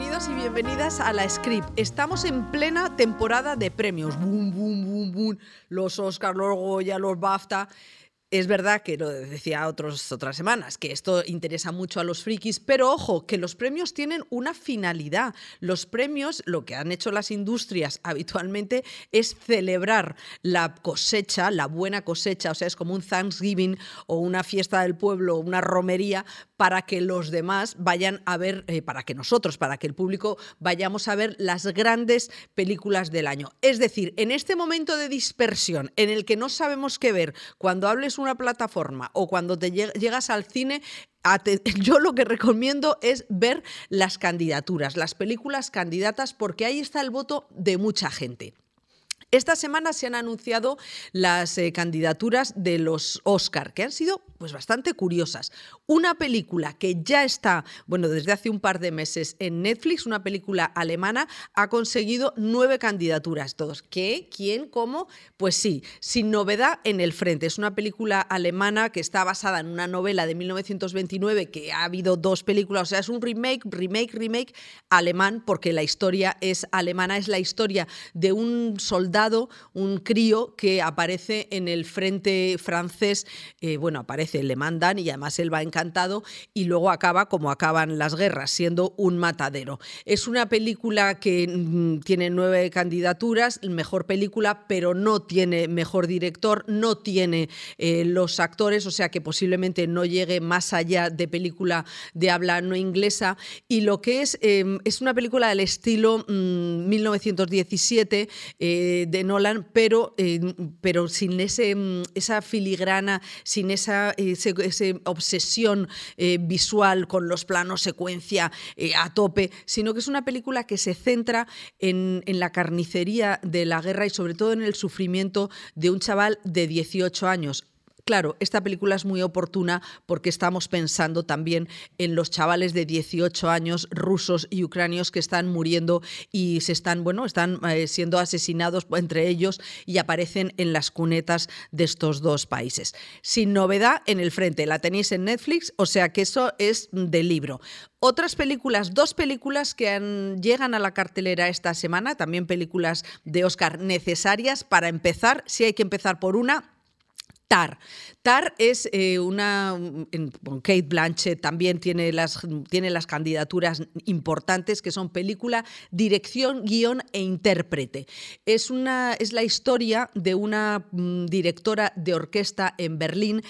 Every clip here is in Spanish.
Bienvenidos y bienvenidas a la Script. Estamos en plena temporada de premios. Boom, boom, boom, boom. Los Oscar, los Goya, los BAFTA. Es verdad que lo decía otras semanas, que esto interesa mucho a los frikis, pero ojo, que los premios tienen una finalidad. Los premios, lo que han hecho las industrias habitualmente es celebrar la cosecha, la buena cosecha, o sea, es como un Thanksgiving o una fiesta del pueblo, una romería, para que los demás vayan a ver, eh, para que nosotros, para que el público vayamos a ver las grandes películas del año. Es decir, en este momento de dispersión en el que no sabemos qué ver, cuando hables una plataforma o cuando te llegas al cine, yo lo que recomiendo es ver las candidaturas, las películas candidatas, porque ahí está el voto de mucha gente. Esta semana se han anunciado las eh, candidaturas de los Oscar, que han sido pues bastante curiosas. Una película que ya está, bueno, desde hace un par de meses en Netflix, una película alemana, ha conseguido nueve candidaturas. Todos, ¿qué? ¿Quién? ¿Cómo? Pues sí, sin novedad en el frente. Es una película alemana que está basada en una novela de 1929 que ha habido dos películas, o sea, es un remake, remake, remake alemán, porque la historia es alemana, es la historia de un soldado un crío que aparece en el frente francés, eh, bueno, aparece, le mandan y además él va encantado y luego acaba como acaban las guerras, siendo un matadero. Es una película que mm, tiene nueve candidaturas, mejor película, pero no tiene mejor director, no tiene eh, los actores, o sea que posiblemente no llegue más allá de película de habla no inglesa. Y lo que es, em, es una película del estilo 1917 mm, de Nolan, pero, eh, pero sin ese, mm, esa filigrana, sin esa obsesión eh, visual con los planos secuencia eh, a tope, sino que es una película que se centra en, en la carnicería de la guerra y sobre todo en el sufrimiento de un chaval de 18 años Claro, esta película es muy oportuna porque estamos pensando también en los chavales de 18 años rusos y ucranios que están muriendo y se están, bueno, están eh, siendo asesinados entre ellos y aparecen en las cunetas de estos dos países. Sin novedad en el frente, la tenéis en Netflix, o sea que eso es del libro. Otras películas, dos películas que llegan a la cartelera esta semana, también películas de Oscar necesarias para empezar, si hay que empezar por una, Tar. Tar es eh, una. Kate Blanchett también tiene las, tiene las candidaturas importantes, que son película, dirección, guion e intérprete. Es, una, es la historia de una mm, directora de orquesta en Berlín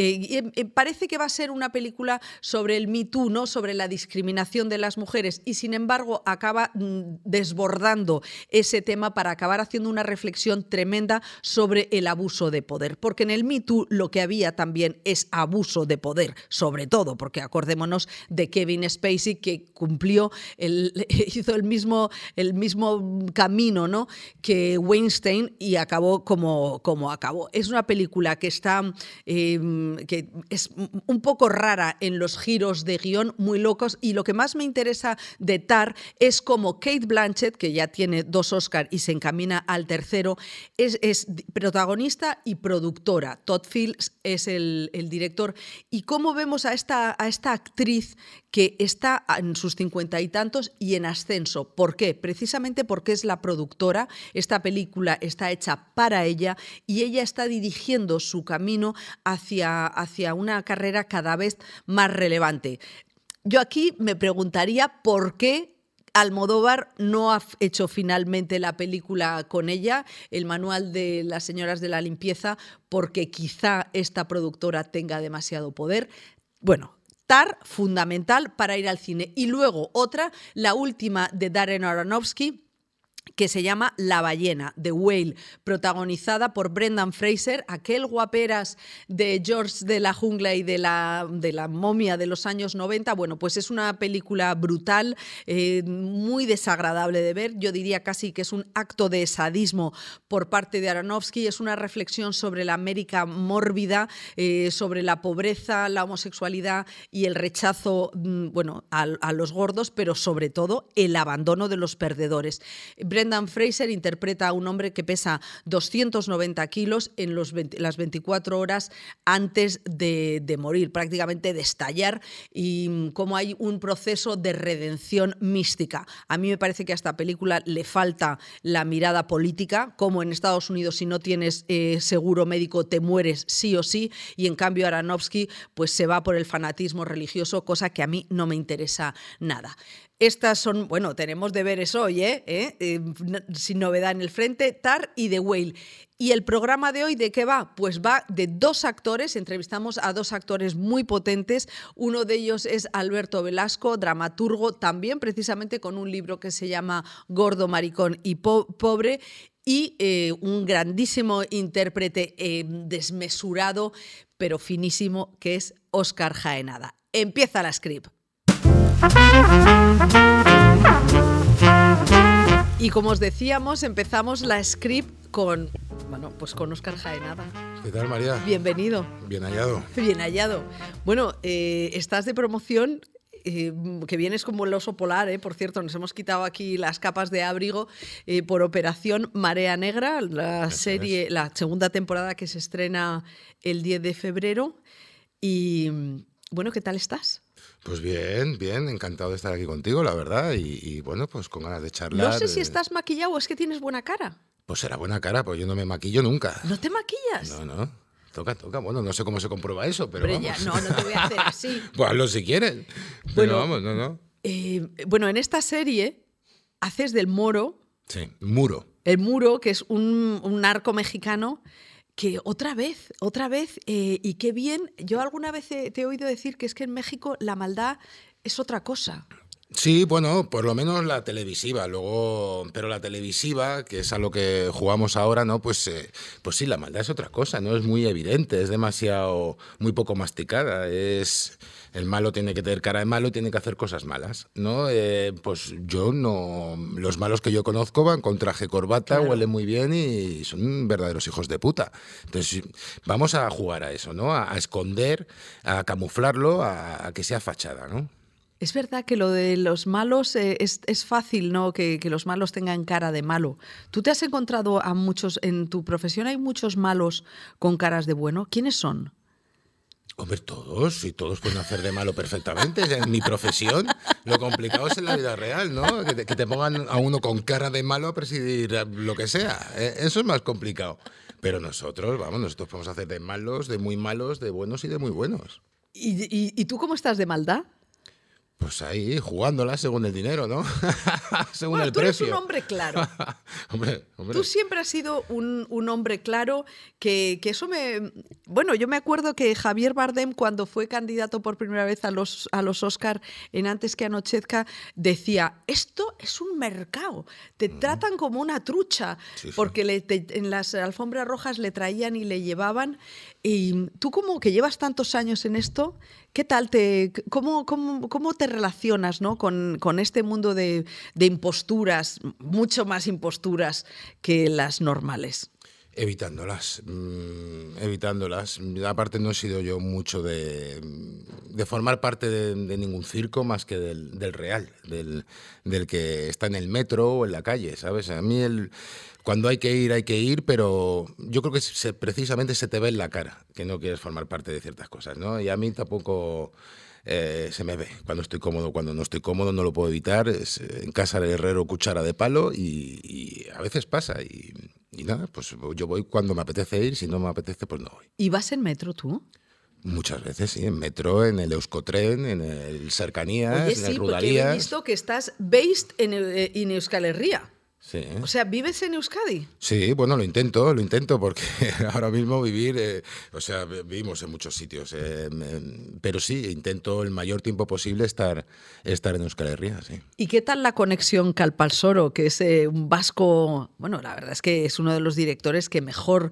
eh, eh, parece que va a ser una película sobre el Me Too, ¿no? sobre la discriminación de las mujeres, y sin embargo acaba mm, desbordando ese tema para acabar haciendo una reflexión tremenda sobre el abuso de poder. Porque en el Me Too lo que había también es abuso de poder, sobre todo, porque acordémonos de Kevin Spacey que cumplió, el, hizo el mismo, el mismo camino ¿no? que Weinstein y acabó como, como acabó. Es una película que está. Em, que es un poco rara en los giros de guion, muy locos, y lo que más me interesa de Tar es como Kate Blanchett, que ya tiene dos Oscars y se encamina al tercero, es, protagonista y productora. Todd Fields es el, director. Y cómo vemos a esta, a esta actriz que está en sus cincuenta y tantos y en ascenso. ¿Por qué? Precisamente porque es la productora. Esta película está hecha para ella y ella está dirigiendo su camino hacia hacia, una carrera cada vez más relevante. Yo aquí me preguntaría por qué Almodóvar no ha hecho finalmente la película con ella, el manual de las señoras de la limpieza, porque quizá esta productora tenga demasiado poder. Bueno, Tar, fundamental para ir al cine. Y luego otra, la última de Darren Aronofsky, que se llama La ballena, The Whale, protagonizada por Brendan Fraser, aquel guaperas de George de la jungla y de la, de la momia de los años 90. Bueno, pues es una película brutal, eh, muy desagradable de ver. Yo diría casi que es un acto de sadismo por parte de Aronofsky. Es una reflexión sobre la América mórbida, eh, sobre la pobreza, la homosexualidad y el rechazo, mm, bueno, a los gordos, pero sobre todo el abandono de los perdedores. Brendan Fraser interpreta a un hombre que pesa 290 kilos en las 24 horas antes de, de morir, prácticamente de estallar, y mm, como hay un proceso de redención mística. A mí me parece que a esta película le falta la mirada política, como en Estados Unidos si no tienes eh, seguro médico te mueres sí o sí, y en cambio Aronofsky pues se va por el fanatismo religioso, cosa que a mí no me interesa nada. Estas son, bueno, tenemos deberes hoy, ¿eh? ¿Eh? ¿Eh? sin novedad en el frente, Tar y The Whale. ¿Y el programa de hoy de qué va? Pues va de dos actores, entrevistamos a dos actores muy potentes. Uno de ellos es Alberto Velasco, dramaturgo, también precisamente con un libro que se llama Gordo, Maricón y Pobre y un grandísimo intérprete desmesurado, pero finísimo, que es Oscar Jaenada. Empieza la script. Y como os decíamos, empezamos la script con, bueno, pues con Oscar Jaenada. ¿Qué tal, María? Bienvenido. Bien hallado. Bien hallado. Bueno, eh, estás de promoción eh, que vienes como el oso polar, eh, por cierto, nos hemos quitado aquí las capas de abrigo eh, por Operación Marea Negra, la serie, la segunda temporada que se estrena el 10 de febrero. Y bueno, ¿qué tal estás? Pues bien, bien, encantado de estar aquí contigo, la verdad, y, bueno, pues con ganas de charlar. No sé si estás maquillado o es que tienes buena cara. Pues será buena cara, pues yo no me maquillo nunca. ¿No te maquillas? No, no. Toca, toca. Bueno, no sé cómo se comprueba eso, pero, vamos. Ya, no, no te voy a hacer así. pues hazlo si quieres. Bueno, vamos, no, no. Eh, bueno, en esta serie haces del moro. Sí, muro. El muro, que es un, un narco mexicano que otra vez, otra vez, eh, y qué bien, yo alguna vez te he oído decir que es que en México la maldad es otra cosa. Sí, bueno, por lo menos la televisiva, luego, pero la televisiva, que es a lo que jugamos ahora, ¿no? Pues, eh, pues sí, la maldad es otra cosa, no es muy evidente, es demasiado, muy poco masticada, es el malo tiene que tener cara de malo y tiene que hacer cosas malas, ¿no? Eh, pues yo no, los malos que yo conozco van con traje corbata, huelen muy bien y son verdaderos hijos de puta. Entonces vamos a jugar a eso, ¿no? A, esconder, a camuflarlo, a que sea fachada, ¿no? Es verdad que lo de los malos eh, es, fácil, ¿no? Que, los malos tengan cara de malo. ¿Tú te has encontrado a muchos, en tu profesión hay muchos malos con caras de bueno? ¿Quiénes son? Hombre, todos, y todos pueden hacer de malo perfectamente. En mi profesión, lo complicado es en la vida real, ¿no? Que te, pongan a uno con cara de malo a presidir lo que sea. ¿eh? Eso es más complicado. Pero nosotros, vamos, nosotros podemos hacer de malos, de muy malos, de buenos y de muy buenos. y tú cómo estás de maldad? Pues ahí, jugándola según el dinero, ¿no? según el tú precio. Eres un hombre claro. Tú siempre has sido un, hombre claro que, eso me... Bueno, yo me acuerdo que Javier Bardem, cuando fue candidato por primera vez a los, a los Oscar en Antes que Anochezca, decía, esto es un mercado, te tratan como una trucha, porque en las alfombras rojas le traían y le llevaban. Y tú como que llevas tantos años en esto, ¿Qué tal te, cómo, cómo, te relacionas ¿no? con, con este mundo de, de, imposturas, mucho más imposturas que las normales? Evitándolas, mm, evitándolas. Aparte no he sido yo mucho de, de formar parte de, ningún circo más que del, del real, del, del, que está en el metro o en la calle, ¿sabes? A mí el, cuando hay que ir, hay que ir, pero yo creo que se, precisamente se te ve en la cara que no quieres formar parte de ciertas cosas, ¿no? Y a mí tampoco eh, se me ve cuando estoy cómodo, cuando no estoy cómodo, no lo puedo evitar. Es, eh, en casa del herrero cuchara de palo y, a veces pasa. Y, nada, pues yo voy cuando me apetece ir, si no me apetece, pues no voy. ¿Y vas en metro tú? Muchas veces, sí, en metro, en el Euskotren, en el Cercanías, en el Rudalías. Porque he visto que estás based en, eh, en Euskal Herria. O sea, ¿vives en Euskadi? Sí, bueno, lo intento, lo intento, porque ahora mismo vivir, eh, o sea, vivimos en muchos sitios, eh, pero sí, intento el mayor tiempo posible estar, estar en Euskal Herria, sí. ¿Y qué tal la conexión Calpalsoro, que es eh, un vasco, bueno, la verdad es que es uno de los directores que mejor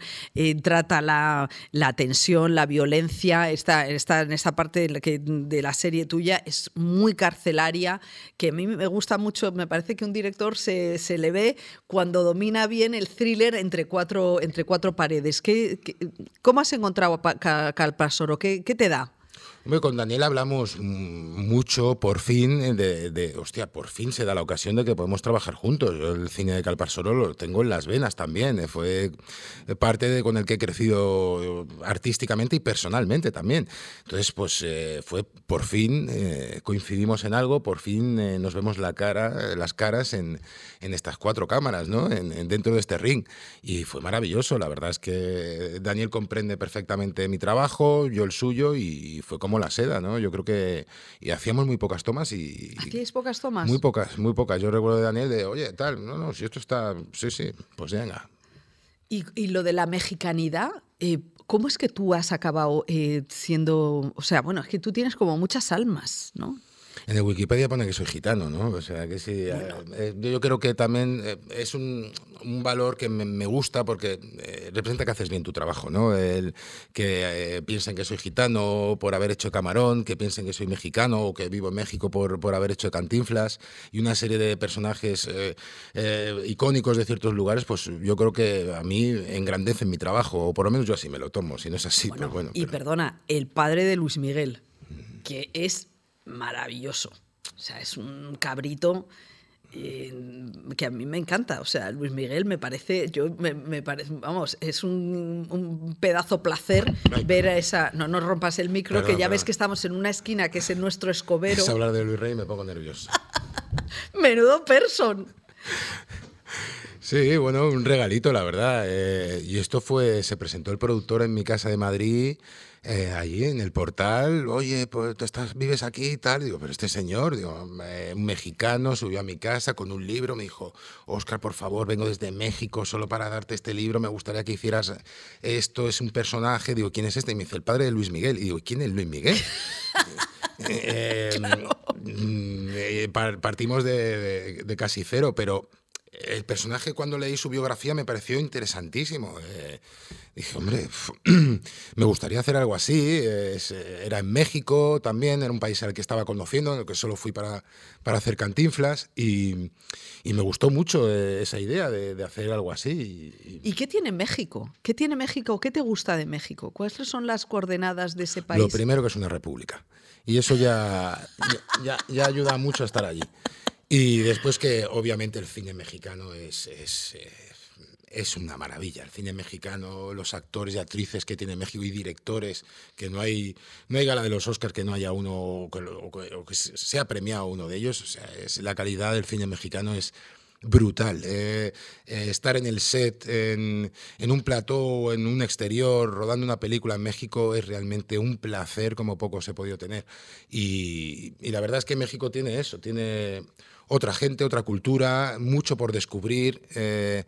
trata la, la, tensión, la violencia, está, está en esta parte de la, que, de la serie tuya, es muy carcelaria, que a mí me gusta mucho, me parece que un director se, se le cuando domina bien el thriller entre cuatro, entre cuatro paredes. ¿Qué, cómo has encontrado a Calpasoro? ¿Qué, ¿Qué te da? Con Daniel hablamos mucho, por fin, de, hostia, por fin se da la ocasión de que podemos trabajar juntos. Yo el cine de Calparsoro lo tengo en las venas también. Eh, fue parte de con el que he crecido artísticamente y personalmente también. Entonces, pues eh, fue por fin eh, coincidimos en algo, por fin nos vemos la cara, las caras en, estas cuatro cámaras, ¿no? En, dentro de este ring. Y fue maravilloso. La verdad es que Daniel comprende perfectamente mi trabajo, yo el suyo, y fue como la seda, ¿no? Yo creo que y hacíamos muy pocas tomas y... ¿Hacíais pocas tomas? Muy pocas, muy pocas. Yo recuerdo de Daniel de, oye, tal, no, no, si esto está, sí, sí, pues venga. Y, y lo de la mexicanidad, eh, ¿cómo es que tú has acabado eh, siendo, o sea, bueno, es que tú tienes como muchas almas, ¿no? En el Wikipedia pone que soy gitano, ¿no? O sea, que sí. Eh, eh, yo creo que también eh, es un, un valor que me, gusta porque representa que haces bien tu trabajo, ¿no? El, que piensen que soy gitano por haber hecho camarón, que piensen que soy mexicano o que vivo en México por, por haber hecho cantinflas y una serie de personajes icónicos de ciertos lugares, pues yo creo que a mí engrandecen mi trabajo, o por lo menos yo así me lo tomo. Si no es así, pues bueno. Y perdona, el padre de Luis Miguel, que es maravilloso. O sea, es un cabrito eh, que a mí me encanta. O sea, Luis Miguel me parece, yo me, parece, vamos, es un, pedazo placer ver a esa. No nos rompas el micro, que ya ves que estamos en una esquina que es en nuestro escobero. Es hablar de Luis Rey y me pongo nervioso. Menudo person. Sí, bueno, un regalito, la verdad. Eh, y esto fue, se presentó el productor en mi casa de Madrid eh, allí en el portal, oye, pues tú estás, vives aquí y tal. Digo, pero este señor, digo, un mexicano, subió a mi casa con un libro, me dijo, Oscar, por favor, vengo desde México solo para darte este libro, me gustaría que hicieras esto, es un personaje. Digo, ¿quién es este? Y me dice, el padre de Luis Miguel. Y digo, ¿quién es Luis Miguel? Eh, mm, eh, partimos de, de casi cero, pero el personaje cuando leí su biografía me pareció interesantísimo. Eh, dije, hombre, me gustaría hacer algo así. era en México también, era un país al que estaba conociendo, en el que solo fui para, para hacer cantinflas y, me gustó mucho eh, esa idea de, hacer algo así. Y, qué tiene México? ¿Qué tiene México? ¿Qué te gusta de México? ¿Cuáles son las coordenadas de ese país? Lo primero que es una república. Y eso ya, ya, ya ayuda mucho a estar allí. Y después que obviamente el cine mexicano es, es, eh, es, una maravilla. El cine mexicano, los actores y actrices que tiene México y directores, que no hay, no hay gala de los Oscars que no haya uno o que, sea premiado uno de ellos. O sea, es, la calidad del cine mexicano es brutal. Eh, eh, estar en el set, en, en un plató o en un exterior, rodando una película en México es realmente un placer como poco se ha podido tener. Y, y la verdad es que México tiene eso, tiene otra gente, otra cultura, mucho por descubrir. Eh,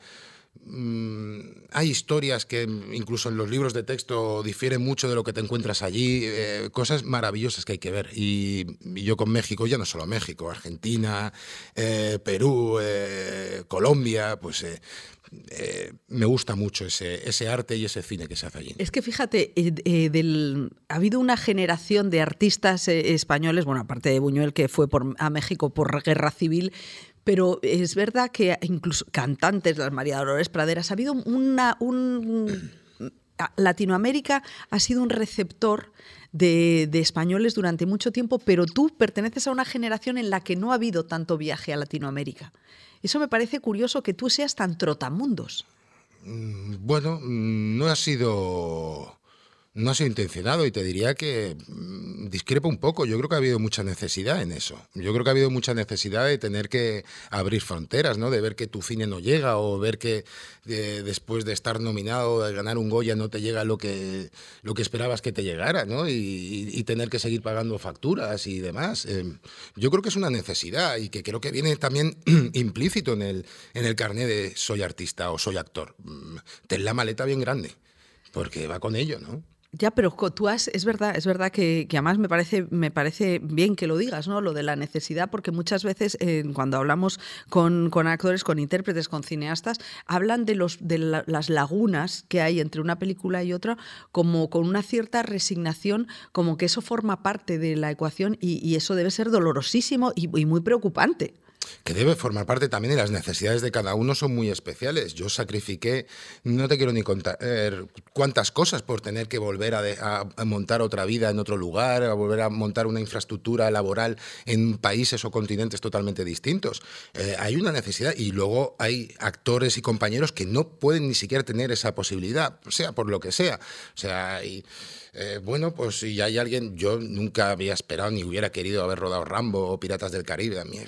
mm, hay historias que incluso en los libros de texto difieren mucho de lo que te encuentras allí, eh, cosas maravillosas que hay que ver. Y, yo con México, ya no solo México, Argentina, eh, Perú, Colombia, pues eh, me gusta mucho ese, arte y ese cine que se hace allí. Es que fíjate, eh, eh, ha habido una generación de artistas españoles, bueno, aparte de Buñuel, que fue a México por guerra civil, pero es verdad que incluso cantantes, las María Dolores Praderas, ha habido una... Un, Latinoamérica ha sido un receptor de, españoles durante mucho tiempo, pero tú perteneces a una generación en la que no ha habido tanto viaje a Latinoamérica. Eso me parece curioso que tú seas tan trotamundos. Mm, bueno, mm, no ha sido no ha sido intencionado y te diría que mm, discrepo un poco. Yo creo que ha habido mucha necesidad en eso. Yo creo que ha habido mucha necesidad de tener que abrir fronteras, ¿no? De ver que tu cine no llega o ver que eh, después de estar nominado, de ganar un Goya, no te llega lo que, lo que esperabas que te llegara, ¿no? Y, tener que seguir pagando facturas y demás. Eh, yo creo que es una necesidad y que creo que viene también implícito en el, en el carnet de soy artista o soy actor. Mm, ten la maleta bien grande, porque va con ello, ¿no? Ya, pero tú has, es verdad, es verdad que, además me parece, me parece bien que lo digas, ¿no? Lo de la necesidad, porque muchas veces eh, cuando hablamos con, actores, con intérpretes, con cineastas, hablan de los de las lagunas que hay entre una película y otra, como con una cierta resignación, como que eso forma parte de la ecuación y, eso debe ser dolorosísimo y muy preocupante. Que debe formar parte también y las necesidades de cada uno son muy especiales. Yo sacrifiqué, no te quiero ni contar cuántas cosas por tener que volver a, montar otra vida en otro lugar, a volver a montar una infraestructura laboral en países o continentes totalmente distintos. Eh, hay una necesidad y luego hay actores y compañeros que no pueden ni siquiera tener esa posibilidad, sea por lo que sea. O sea, eh, bueno, pues si hay alguien, yo nunca había esperado ni hubiera querido haber rodado Rambo o Piratas del Caribe, a mí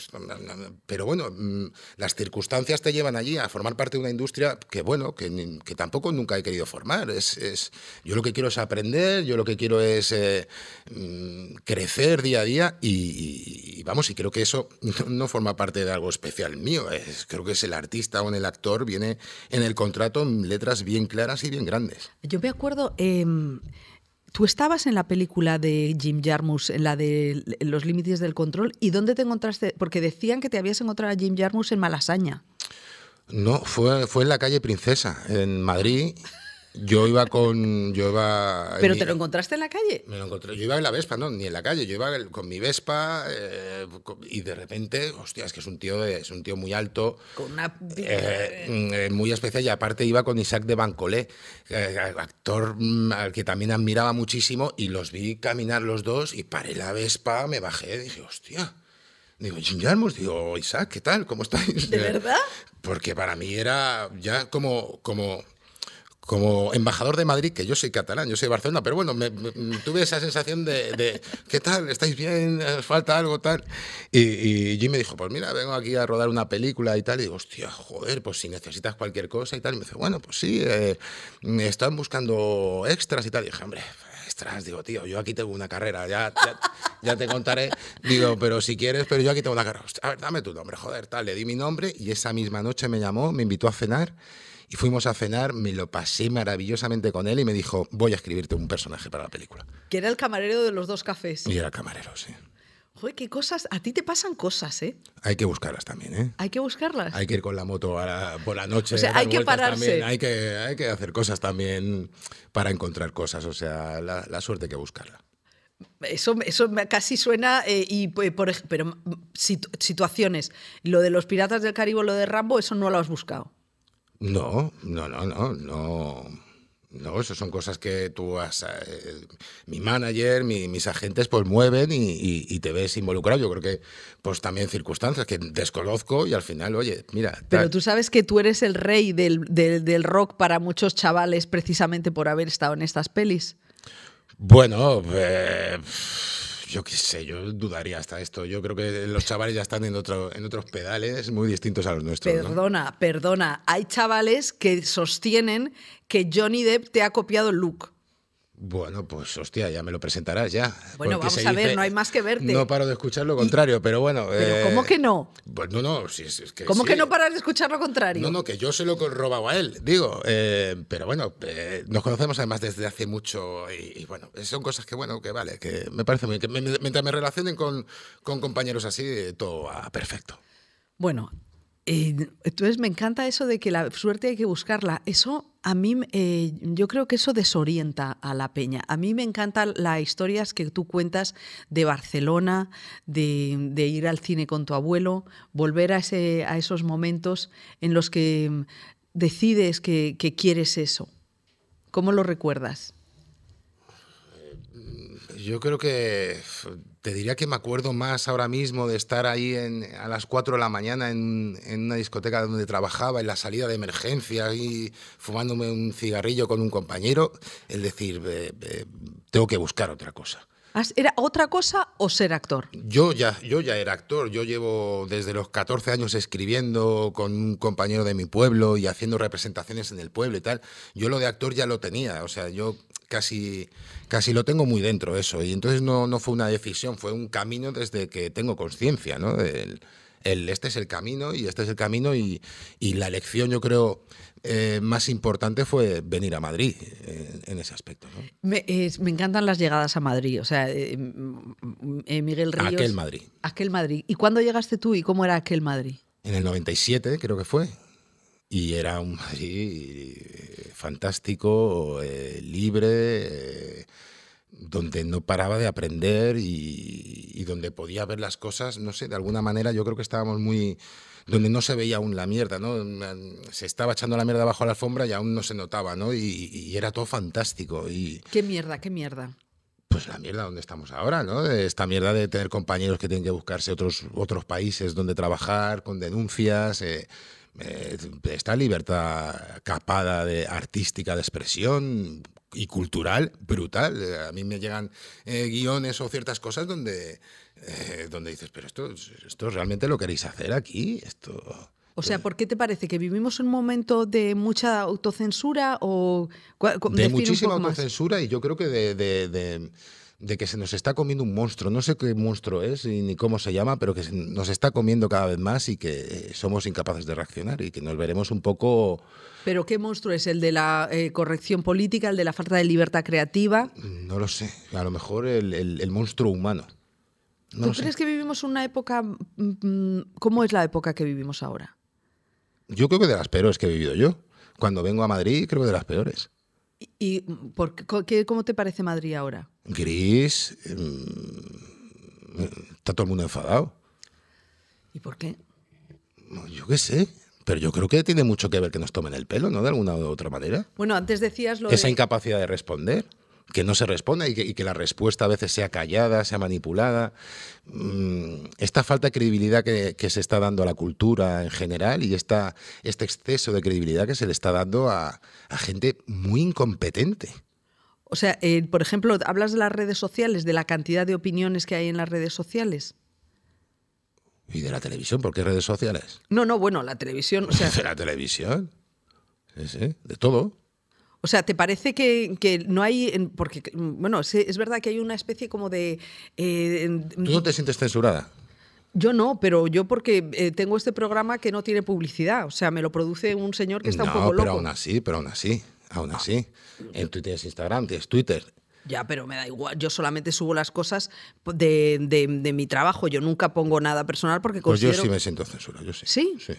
pero bueno, mm, las circunstancias te llevan allí a formar parte de una industria que bueno, que, que tampoco nunca he querido formar. Es, es, yo lo que quiero es aprender, yo lo que quiero es eh, mm, crecer día a día y, vamos, y creo que eso no, forma parte de algo especial mío, es, creo que es el artista o en el actor, viene en el contrato en letras bien claras y bien grandes. Yo me acuerdo... Em, Tú estabas en la película de Jim Jarmus, en la de Los límites del control, ¿y dónde te encontraste? Porque decían que te habías encontrado a Jim Jarmus en Malasaña. No, fue, fue en la calle Princesa, en Madrid. Yo iba con. Yo iba ¿Pero te lo encontraste en la calle? Me lo encontré. Yo iba en la Vespa, no, ni en la calle. Yo iba con mi Vespa eh, y de repente, hostia, es que es un tío, es un tío muy alto. Con una. Eh, eh, muy especial y aparte iba con Isaac de Bancolé, actor mm, al que también admiraba muchísimo y los vi caminar los dos y paré la Vespa, me bajé y dije, hostia. Digo, Jim digo, Isaac, ¿qué tal? ¿Cómo estáis? ¿De verdad? Porque para mí era ya como. como como embajador de Madrid, que yo soy catalán, yo soy de Barcelona, pero bueno, me, tuve esa sensación de, ¿qué tal? ¿Estáis bien? ¿Falta algo tal? Y, y, Jim me dijo, pues mira, vengo aquí a rodar una película y tal. Y digo, hostia, joder, pues si necesitas cualquier cosa y tal. Y me dice, bueno, pues sí, eh, están buscando extras y tal. Y dije, hombre, extras, digo, tío, yo aquí tengo una carrera, ya, ya, te contaré. Digo, pero si quieres, pero yo aquí tengo una carrera. A ver, dame tu nombre, joder, tal. Le di mi nombre y esa misma noche me llamó, me invitó a cenar y fuimos a cenar, me lo pasé maravillosamente con él y me dijo, voy a escribirte un personaje para la película. Que era el camarero de los dos cafés. Y era camarero, sí. Joder, qué cosas, a ti te pasan cosas, ¿eh? Hay que buscarlas también, ¿eh? Hay que buscarlas. Hay que ir con la moto por la noche. O sea, hay que pararse. Hay que, hay que hacer cosas también para encontrar cosas, o sea, la, suerte hay que buscarla. Eso, eso casi suena, eh, y, por, pero situaciones, lo de los piratas del Caribe, lo de Rambo, eso no lo has buscado. No, no, no, no, no. No, eso son cosas que tú has, eh, mi manager, mis agentes, pues mueven y, te ves involucrado. Yo creo que, pues también circunstancias que desconozco y al final, oye, mira. Pero tú sabes que tú eres el rey del, del rock para muchos chavales precisamente por haber estado en estas pelis. Bueno, eh, yo qué sé, yo dudaría hasta esto. Yo creo que los chavales ya están en, otro, en otros pedales muy distintos a los nuestros. Perdona, perdona. Hay chavales que sostienen que Johnny Depp te ha copiado el look. Bueno, pues hostia, ya me lo presentarás ya. Bueno, vamos a ver, no hay más que verte. No paro de escuchar lo contrario, pero bueno. ¿Pero ¿Cómo que no? Pues no, no, si es, que. ¿Cómo que no paras de escuchar lo contrario? No, no, que yo se lo he robado a él, digo. Eh, pero bueno, eh, nos conocemos además desde hace mucho y, bueno, son cosas que, bueno, que vale, que me parece muy bien. Que mientras me relacionen con, con compañeros así, todo va perfecto. Bueno, entonces me encanta eso de que la suerte hay que buscarla. Eso a mí, eh, yo creo que eso desorienta a la peña. A mí me encantan las historias que tú cuentas de Barcelona, de, ir al cine con tu abuelo, volver a esos momentos en los que mm, decides que, que quieres eso. ¿Cómo lo recuerdas? Yo creo que te diría que me acuerdo más ahora mismo de estar ahí a las 4 de la mañana en, una discoteca donde trabajaba, en la salida de emergencia, y fumándome un cigarrillo con un compañero, el decir, tengo que buscar otra cosa. ¿Era otra cosa o ser actor? Yo ya, yo ya era actor. Yo llevo desde los 14 años escribiendo con un compañero de mi pueblo y haciendo representaciones en el pueblo y tal. Yo lo de actor ya lo tenía. O sea, yo casi, casi lo tengo muy dentro eso. Y entonces no, no fue una decisión, fue un camino desde que tengo conciencia, ¿no? El, este es el camino y este es el camino y, y la elección yo creo eh, más importante fue venir a Madrid eh, en ese aspecto. Me, encantan las llegadas a Madrid, o sea, eh, Miguel Ríos... Aquel Madrid. Aquel Madrid. ¿Y cuándo llegaste tú y cómo era aquel Madrid? En el 97 creo que fue. Y era un Madrid fantástico, libre donde no paraba de aprender y, y donde podía ver las cosas, no sé, de alguna manera yo creo que estábamos muy donde no se veía aún la mierda, ¿no? Se estaba echando la mierda bajo la alfombra y aún no se notaba, ¿no? Y, y era todo fantástico. Y, ¿Qué mierda, qué mierda? Pues la mierda donde estamos ahora, ¿no? Esta mierda de tener compañeros que tienen que buscarse otros, otros países donde trabajar, con denuncias. Eh, eh, esta libertad capada de artística de expresión y cultural brutal. Eh, a mí me llegan guiones o ciertas cosas donde, donde dices, pero esto, esto realmente lo queréis hacer aquí, esto. O sea, ¿por qué te parece que vivimos un momento de mucha autocensura o de muchísima autocensura y yo creo que de, que se nos está comiendo un monstruo. No sé qué monstruo es ni cómo se llama, pero que nos está comiendo cada vez más y que somos incapaces de reaccionar y que nos veremos un poco. ¿Pero qué monstruo es? ¿El de la eh, corrección política, el de la falta de libertad creativa? No lo sé. A lo mejor el, monstruo humano. ¿Tú crees que vivimos una época... Mm, mm, ¿Cómo es la época que vivimos ahora? Yo creo que de las peores que he vivido yo. Cuando vengo a Madrid, creo que de las peores. ¿Y por qué, cómo te parece Madrid ahora? Gris. Mm, está todo el mundo enfadado. ¿Y por qué? Yo qué sé. Pero yo creo que tiene mucho que ver que nos tomen el pelo, ¿no? De alguna u otra manera. Bueno, antes decías lo Esa incapacidad de responder que no se responda y que, la respuesta a veces sea callada, sea manipulada. Mm, esta falta de credibilidad que, se está dando a la cultura en general y esta, este exceso de credibilidad que se le está dando a, gente muy incompetente. O sea, eh, por ejemplo, hablas de las redes sociales, de la cantidad de opiniones que hay en las redes sociales. ¿Y de la televisión? ¿Por qué redes sociales? No, no, bueno, la televisión. O sea... ¿De la televisión? Sí, sí, de todo. O sea, ¿te parece que, no hay.? Porque, bueno, es, verdad que hay una especie como de. Eh, ¿Tú no te sientes censurada? Yo no, pero yo porque eh, tengo este programa que no tiene publicidad. O sea, me lo produce un señor que está un poco loco. pero aún así, pero aún así, aún así. En Twitter tienes Instagram, tienes Twitter. Ya, pero me da igual. Yo solamente subo las cosas de, mi trabajo. Yo nunca pongo nada personal porque considero... Pues yo sí me siento censurado, yo sí. ¿Sí? Sí.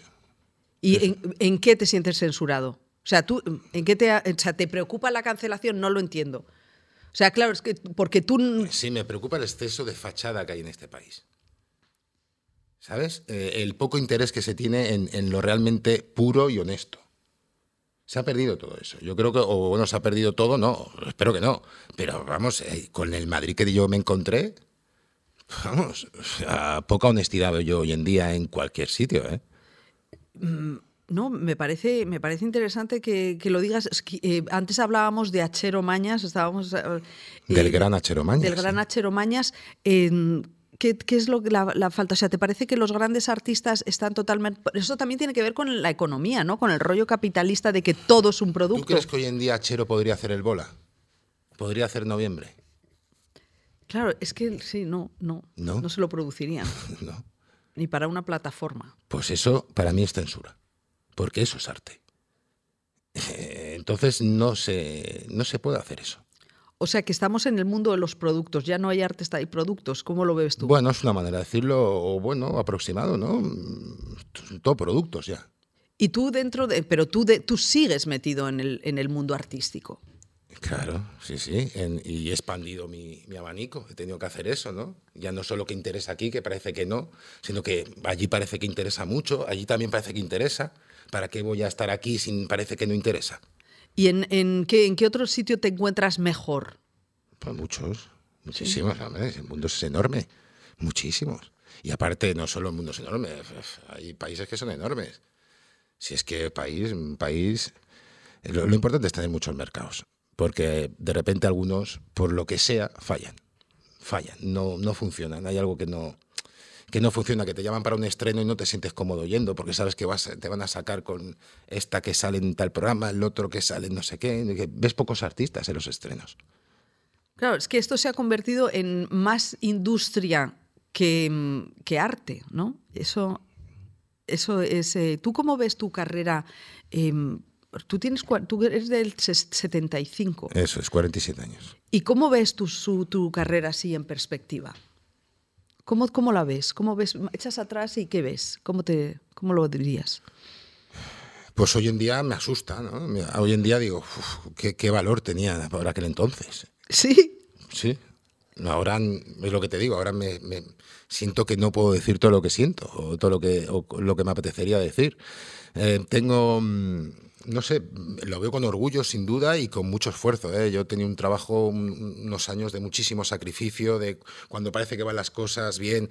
¿Y en qué te sientes censurado? O sea, tú, ¿en qué te, o sea, te preocupa la cancelación? No lo entiendo. O sea, claro, es que porque tú... Sí, me preocupa el exceso de fachada que hay en este país. ¿Sabes? Eh, el poco interés que se tiene en, lo realmente puro y honesto. Se ha perdido todo eso. Yo creo que, o bueno, se ha perdido todo, no, espero que no. Pero vamos, eh, con el Madrid que yo me encontré, vamos, o poca honestidad veo yo hoy en día en cualquier sitio, ¿eh? Mm, no, me parece, me parece interesante que, lo digas. Eh, antes hablábamos de Achero Mañas, estábamos... Eh, del gran Achero Mañas. Del gran Achero Mañas. ¿Qué, es lo que la, falta? O sea, ¿te parece que los grandes artistas están totalmente... Eso también tiene que ver con la economía, ¿no? Con el rollo capitalista de que todo es un producto. ¿Tú crees que hoy en día Achero podría hacer el bola? ¿Podría hacer noviembre? Claro, es que sí, no, no. No, no se lo producirían. no. Ni para una plataforma. Pues eso para mí es censura porque eso es arte. Entonces no se, no se puede hacer eso. O sea que estamos en el mundo de los productos, ya no hay arte, hay productos. ¿Cómo lo ves tú? Bueno, es una manera de decirlo, o bueno, aproximado, ¿no? Todo productos ya. Y tú dentro de. Pero tú, de, tú sigues metido en el, en el mundo artístico. Claro, sí, sí. y he expandido mi, mi, abanico. He tenido que hacer eso, ¿no? Ya no solo que interesa aquí, que parece que no, sino que allí parece que interesa mucho, allí también parece que interesa. ¿para qué voy a estar aquí si parece que no interesa? ¿Y en, qué, en qué otro sitio te encuentras mejor? Pues muchos, muchísimos. El mundo es enorme, muchísimos. Y aparte, no solo el mundo es enorme, hay países que son enormes. Si es que país, país, lo, lo importante es tener muchos mercados, porque de repente algunos, por lo que sea, fallan. Fallan, no, no funcionan. Hay algo que no, que no funciona, que te llaman para un estreno y no te sientes cómodo yendo, porque sabes que vas, te van a sacar con esta que sale en tal programa, el otro que sale en no sé qué. ves pocos artistas en los estrenos. Claro, es que esto se ha convertido en más industria que, que arte, ¿no? Eso, eso es. Eh, ¿Tú cómo ves tu carrera? Em, tú, tienes, tú eres del 75. Eso es, 47 años. ¿Y cómo ves tu, tu carrera así en perspectiva? ¿Cómo, ¿Cómo, la ves? ¿Cómo ves? Echas atrás y ¿qué ves? ¿Cómo, te, cómo lo dirías? Pues hoy en día me asusta, ¿no? Hoy en día digo, ¿qué, valor tenía por aquel entonces? Sí. Sí. Ahora es lo que te digo, ahora me, me siento que no puedo decir todo lo que siento o todo lo que, o lo que me apetecería decir. Eh, tengo, mm, no sé, lo veo con orgullo, sin duda, y con mucho esfuerzo. ¿eh? Yo tenido un trabajo, unos años de muchísimo sacrificio, de cuando parece que van las cosas bien,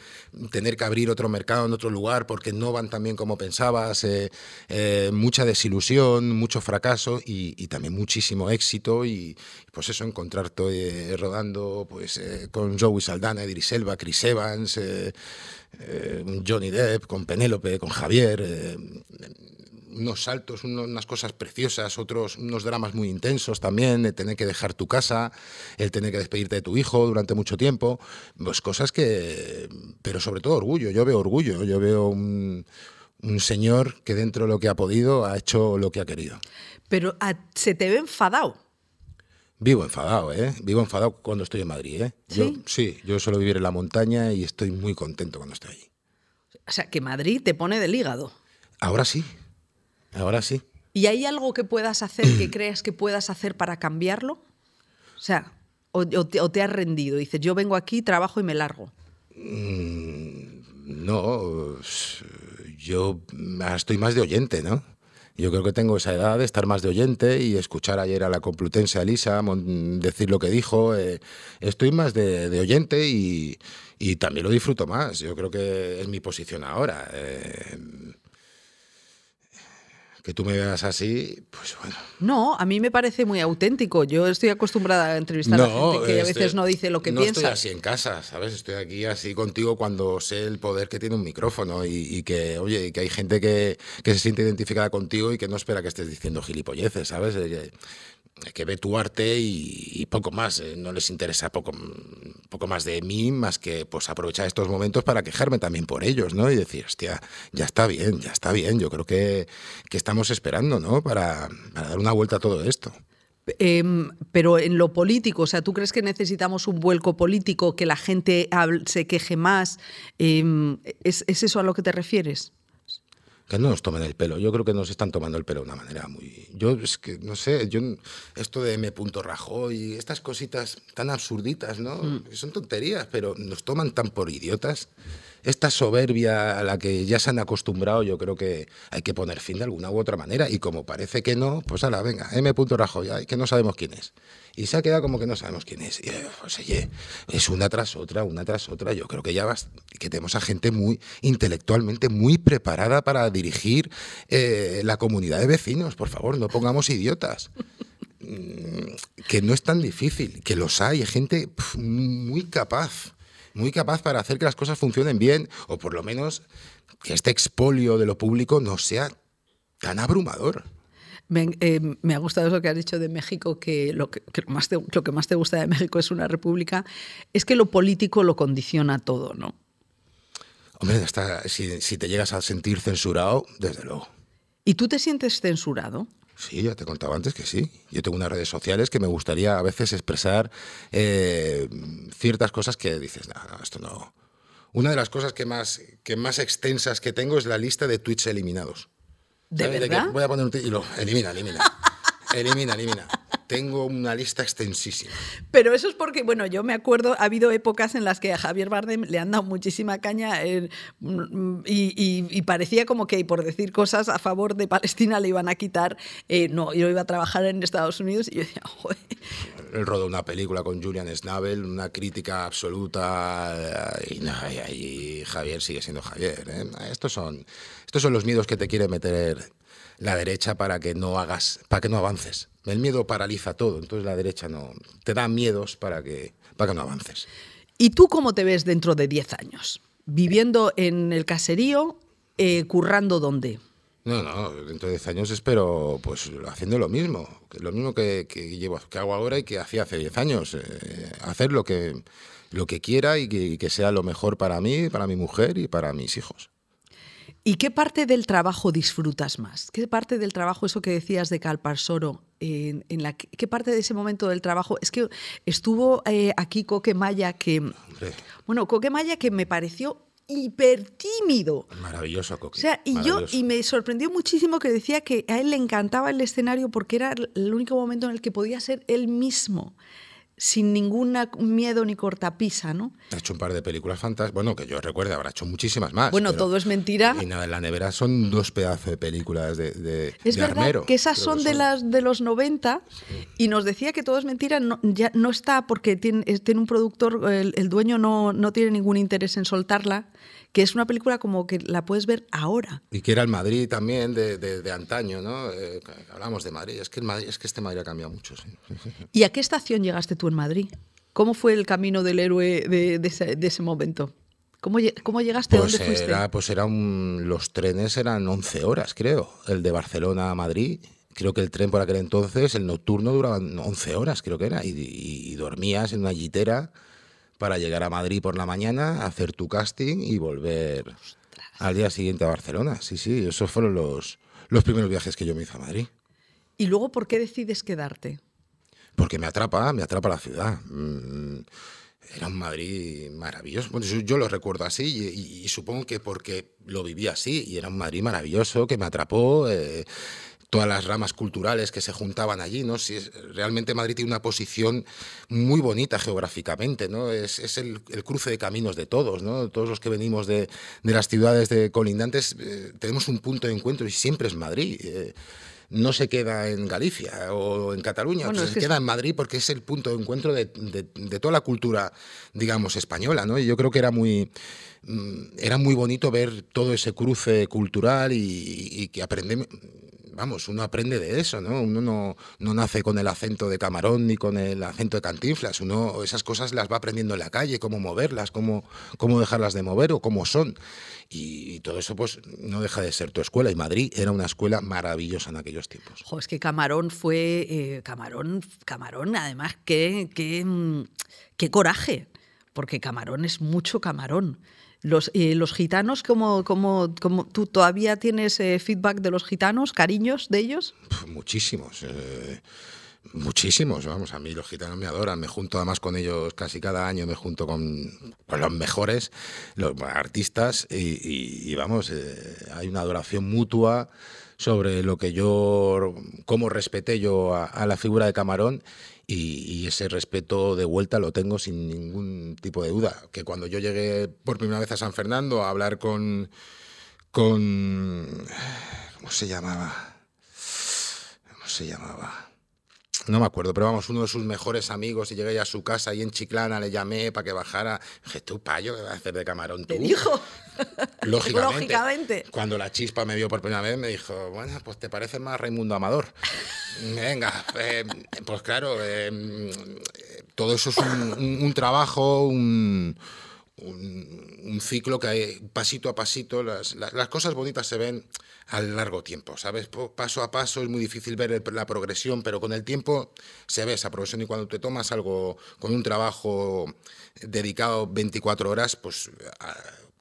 tener que abrir otro mercado en otro lugar porque no van tan bien como pensabas, eh, mucha desilusión, mucho fracaso y, también muchísimo éxito. Y pues eso, encontrarte rodando pues, con Joey Saldana, Idris Elba, Chris Evans. Johnny Depp, con Penélope, con Javier, unos saltos, unas cosas preciosas, otros unos dramas muy intensos también, el tener que dejar tu casa, el tener que despedirte de tu hijo durante mucho tiempo, pues cosas que, pero sobre todo orgullo, yo veo orgullo, yo veo un, señor que dentro de lo que ha podido ha hecho lo que ha querido. Pero ah, se te ve enfadado. Vivo enfadado, ¿eh? Vivo enfadado cuando estoy en Madrid, ¿eh? ¿Sí? Yo, sí, yo suelo vivir en la montaña y estoy muy contento cuando estoy allí. O sea, que Madrid te pone del hígado. Ahora sí, Ahora sí. ¿Y hay algo que puedas hacer, que creas que puedas hacer para cambiarlo? O sea, o, te, has rendido, dices, yo vengo aquí, trabajo y me largo. Mm, no, yo estoy más de oyente, ¿no? Yo creo que tengo esa edad de estar más de oyente y escuchar ayer a la Complutense a Lisa decir lo que dijo. Eh, estoy más de, oyente y, también lo disfruto más. Yo creo que es mi posición ahora. Eh, que tú me veas así, pues bueno. No, a mí me parece muy auténtico. Yo estoy acostumbrada a entrevistar a gente que a veces no dice lo que no piensa. No estoy así en casa, ¿sabes? Estoy aquí así contigo cuando sé el poder que tiene un micrófono y, que, oye, que hay gente que, que, se siente identificada contigo y que no espera que estés diciendo gilipolleces, ¿sabes? Que ve tu arte y, poco más. Eh, no les interesa poco, poco más de mí, más que pues aprovechar estos momentos para quejarme también por ellos, ¿no? Y decir, hostia, ya está bien, ya está bien. Yo creo que, estamos esperando, ¿no? Para, dar una vuelta a todo esto. Em, pero en lo político, o sea, ¿tú crees que necesitamos un vuelco político, que la gente se queje más? Em, ¿es, ¿Es eso a lo que te refieres? Que no nos tomen el pelo. Yo creo que nos están tomando el pelo de una manera muy. Yo es que no sé, yo esto de M. Rajoy estas cositas tan absurditas, ¿no? Mm. Son tonterías, pero nos toman tan por idiotas esta soberbia a la que ya se han acostumbrado, yo creo que hay que poner fin de alguna u otra manera. Y como parece que no, pues ala, venga, M. Rajoy, que no sabemos quién es. Y se ha quedado como que no sabemos quién es. Y, eh, pues, oye, es una tras otra, una tras otra. Yo creo que ya vas, que tenemos a gente muy intelectualmente muy preparada para dirigir eh, la comunidad de vecinos. Por favor, no pongamos idiotas mm, que no es tan difícil, que los hay, gente muy capaz muy capaz para hacer que las cosas funcionen bien, o por lo menos que este expolio de lo público no sea tan abrumador. Me, eh, ha gustado eso que has dicho de México, que, lo que, más te, lo que más te gusta de México es una república, es que lo político lo condiciona todo, ¿no? Hombre, si, si te llegas a sentir censurado, desde luego. ¿Y tú te sientes censurado? Sí, ya te contaba antes que sí. Yo tengo unas redes sociales que me gustaría a veces expresar eh, ciertas cosas que dices, no, esto no. Una de las cosas que más, que más extensas que tengo es la lista de tweets eliminados. ¿De verdad? voy a poner un y lo elimina, elimina. elimina, elimina tengo una lista extensísima. Pero eso es porque, bueno, yo me acuerdo, ha habido épocas en las que a Javier Bardem le han dado muchísima caña eh, y, parecía como que por decir cosas a favor de Palestina le iban a quitar. Eh, no, yo iba a trabajar en Estados Unidos y yo decía, joder. Él rodó una película con Julian Schnabel, una crítica absoluta y, y Javier sigue siendo Javier. ¿eh? Estos, son, estos son los miedos que te quiere meter la derecha para que no hagas, para que no avances. El miedo paraliza todo, entonces la derecha no te da miedos para que, para que no avances. ¿Y tú cómo te ves dentro de 10 años? ¿Viviendo en el caserío? Eh, ¿Currando dónde? No, no, dentro de 10 años espero pues haciendo lo mismo, lo mismo que, llevo, que hago ahora y que hacía hace 10 años, eh, hacer lo que, lo que quiera y que sea lo mejor para mí, para mi mujer y para mis hijos. ¿Y qué parte del trabajo disfrutas más? ¿Qué parte del trabajo, eso que decías de Calparsoro, en, en la, qué parte de ese momento del trabajo? Es que estuvo eh, aquí Coque Maya, que. Bueno, Coque Maya que me pareció hiper tímido. Maravilloso, Coque. O sea, y yo, y me sorprendió muchísimo que decía que a él le encantaba el escenario porque era el único momento en el que podía ser él mismo sin ningún miedo ni cortapisa, ¿no? Ha hecho un par de películas fantásticas, bueno, que yo recuerde, habrá hecho muchísimas más. Bueno, todo es mentira. Y nada, en la nevera son dos pedazos de películas de, de Es verdad que esas son, de las de los 90 y nos decía que todo es mentira, no, ya no está porque tiene, tiene un productor, el, el dueño no, no tiene ningún interés en soltarla que es una película como que la puedes ver ahora. Y que era el Madrid también de, de, antaño, ¿no? Eh, hablamos de Madrid. Es que, el Madrid, es que este Madrid ha cambiado mucho, sí. ¿Y a qué estación llegaste tú en Madrid? ¿Cómo fue el camino del héroe de, de ese, momento? ¿Cómo, ¿Cómo, llegaste? Pues ¿Dónde fuiste? Era, pues era los trenes eran 11 horas, creo. El de Barcelona a Madrid. Creo que el tren por aquel entonces, el nocturno, duraba 11 horas, creo que era. Y, y, y dormías en una guitera para llegar a Madrid por la mañana, hacer tu casting y volver al día siguiente a Barcelona. Sí, sí, esos fueron los, los primeros viajes que yo me hice a Madrid. ¿Y luego por qué decides quedarte? Porque me atrapa, me atrapa la ciudad. Mm, era un Madrid maravilloso. Bueno, yo, lo recuerdo así y, supongo que porque lo viví así y era un Madrid maravilloso que me atrapó. Eh, todas las ramas culturales que se juntaban allí, ¿no? Si realmente Madrid tiene una posición muy bonita geográficamente, ¿no? Es, el, cruce de caminos de todos, ¿no? Todos los que venimos de, las ciudades de colindantes eh, tenemos un punto de encuentro y siempre es Madrid. Eh, no se queda en Galicia o en Cataluña, se queda en Madrid porque es el punto de encuentro de, toda la cultura, digamos, española, ¿no? Y yo creo que era muy mm, era muy bonito ver todo ese cruce cultural y, y que aprendemos vamos, uno aprende de eso, ¿no? Uno no, no, nace con el acento de camarón ni con el acento de cantinflas, uno esas cosas las va aprendiendo en la calle, cómo moverlas, cómo, cómo dejarlas de mover o cómo son. Y, todo eso pues no deja de ser tu escuela y Madrid era una escuela maravillosa en aquellos tiempos. Jo, es que Camarón fue, eh, Camarón, Camarón, además, qué, qué, mm, qué coraje, porque Camarón es mucho Camarón. Los, eh, los gitanos, ¿cómo, cómo, cómo, tú todavía tienes eh, feedback de los gitanos, cariños de ellos? Muchísimos. Eh, muchísimos, vamos, a mí los gitanos me adoran, me junto además con ellos casi cada año, me junto con, los mejores, los artistas y, vamos, hay una adoración mutua sobre lo que yo, cómo respeté yo a la figura de Camarón y, ese respeto de vuelta lo tengo sin ningún tipo de duda. Que cuando yo llegué por primera vez a San Fernando a hablar con. con. ¿Cómo se llamaba? ¿Cómo se llamaba? No me acuerdo, pero vamos, uno de sus mejores amigos y llegué a su casa y en Chiclana le llamé para que bajara. Dije, tú, payo, ¿qué vas a hacer de camarón tú? ¿Te dijo? Lógicamente, Lógicamente. Cuando la chispa me vio por primera vez, me dijo, bueno, pues te parece más Raimundo Amador. Venga, eh, pues claro, eh, todo eso es un, trabajo, un, un, ciclo que hay pasito a pasito, las, las, cosas bonitas se ven a largo tiempo, ¿sabes? Paso a paso es muy difícil ver la progresión, pero con el tiempo se ve esa progresión y cuando te tomas algo con un trabajo dedicado 24 horas, pues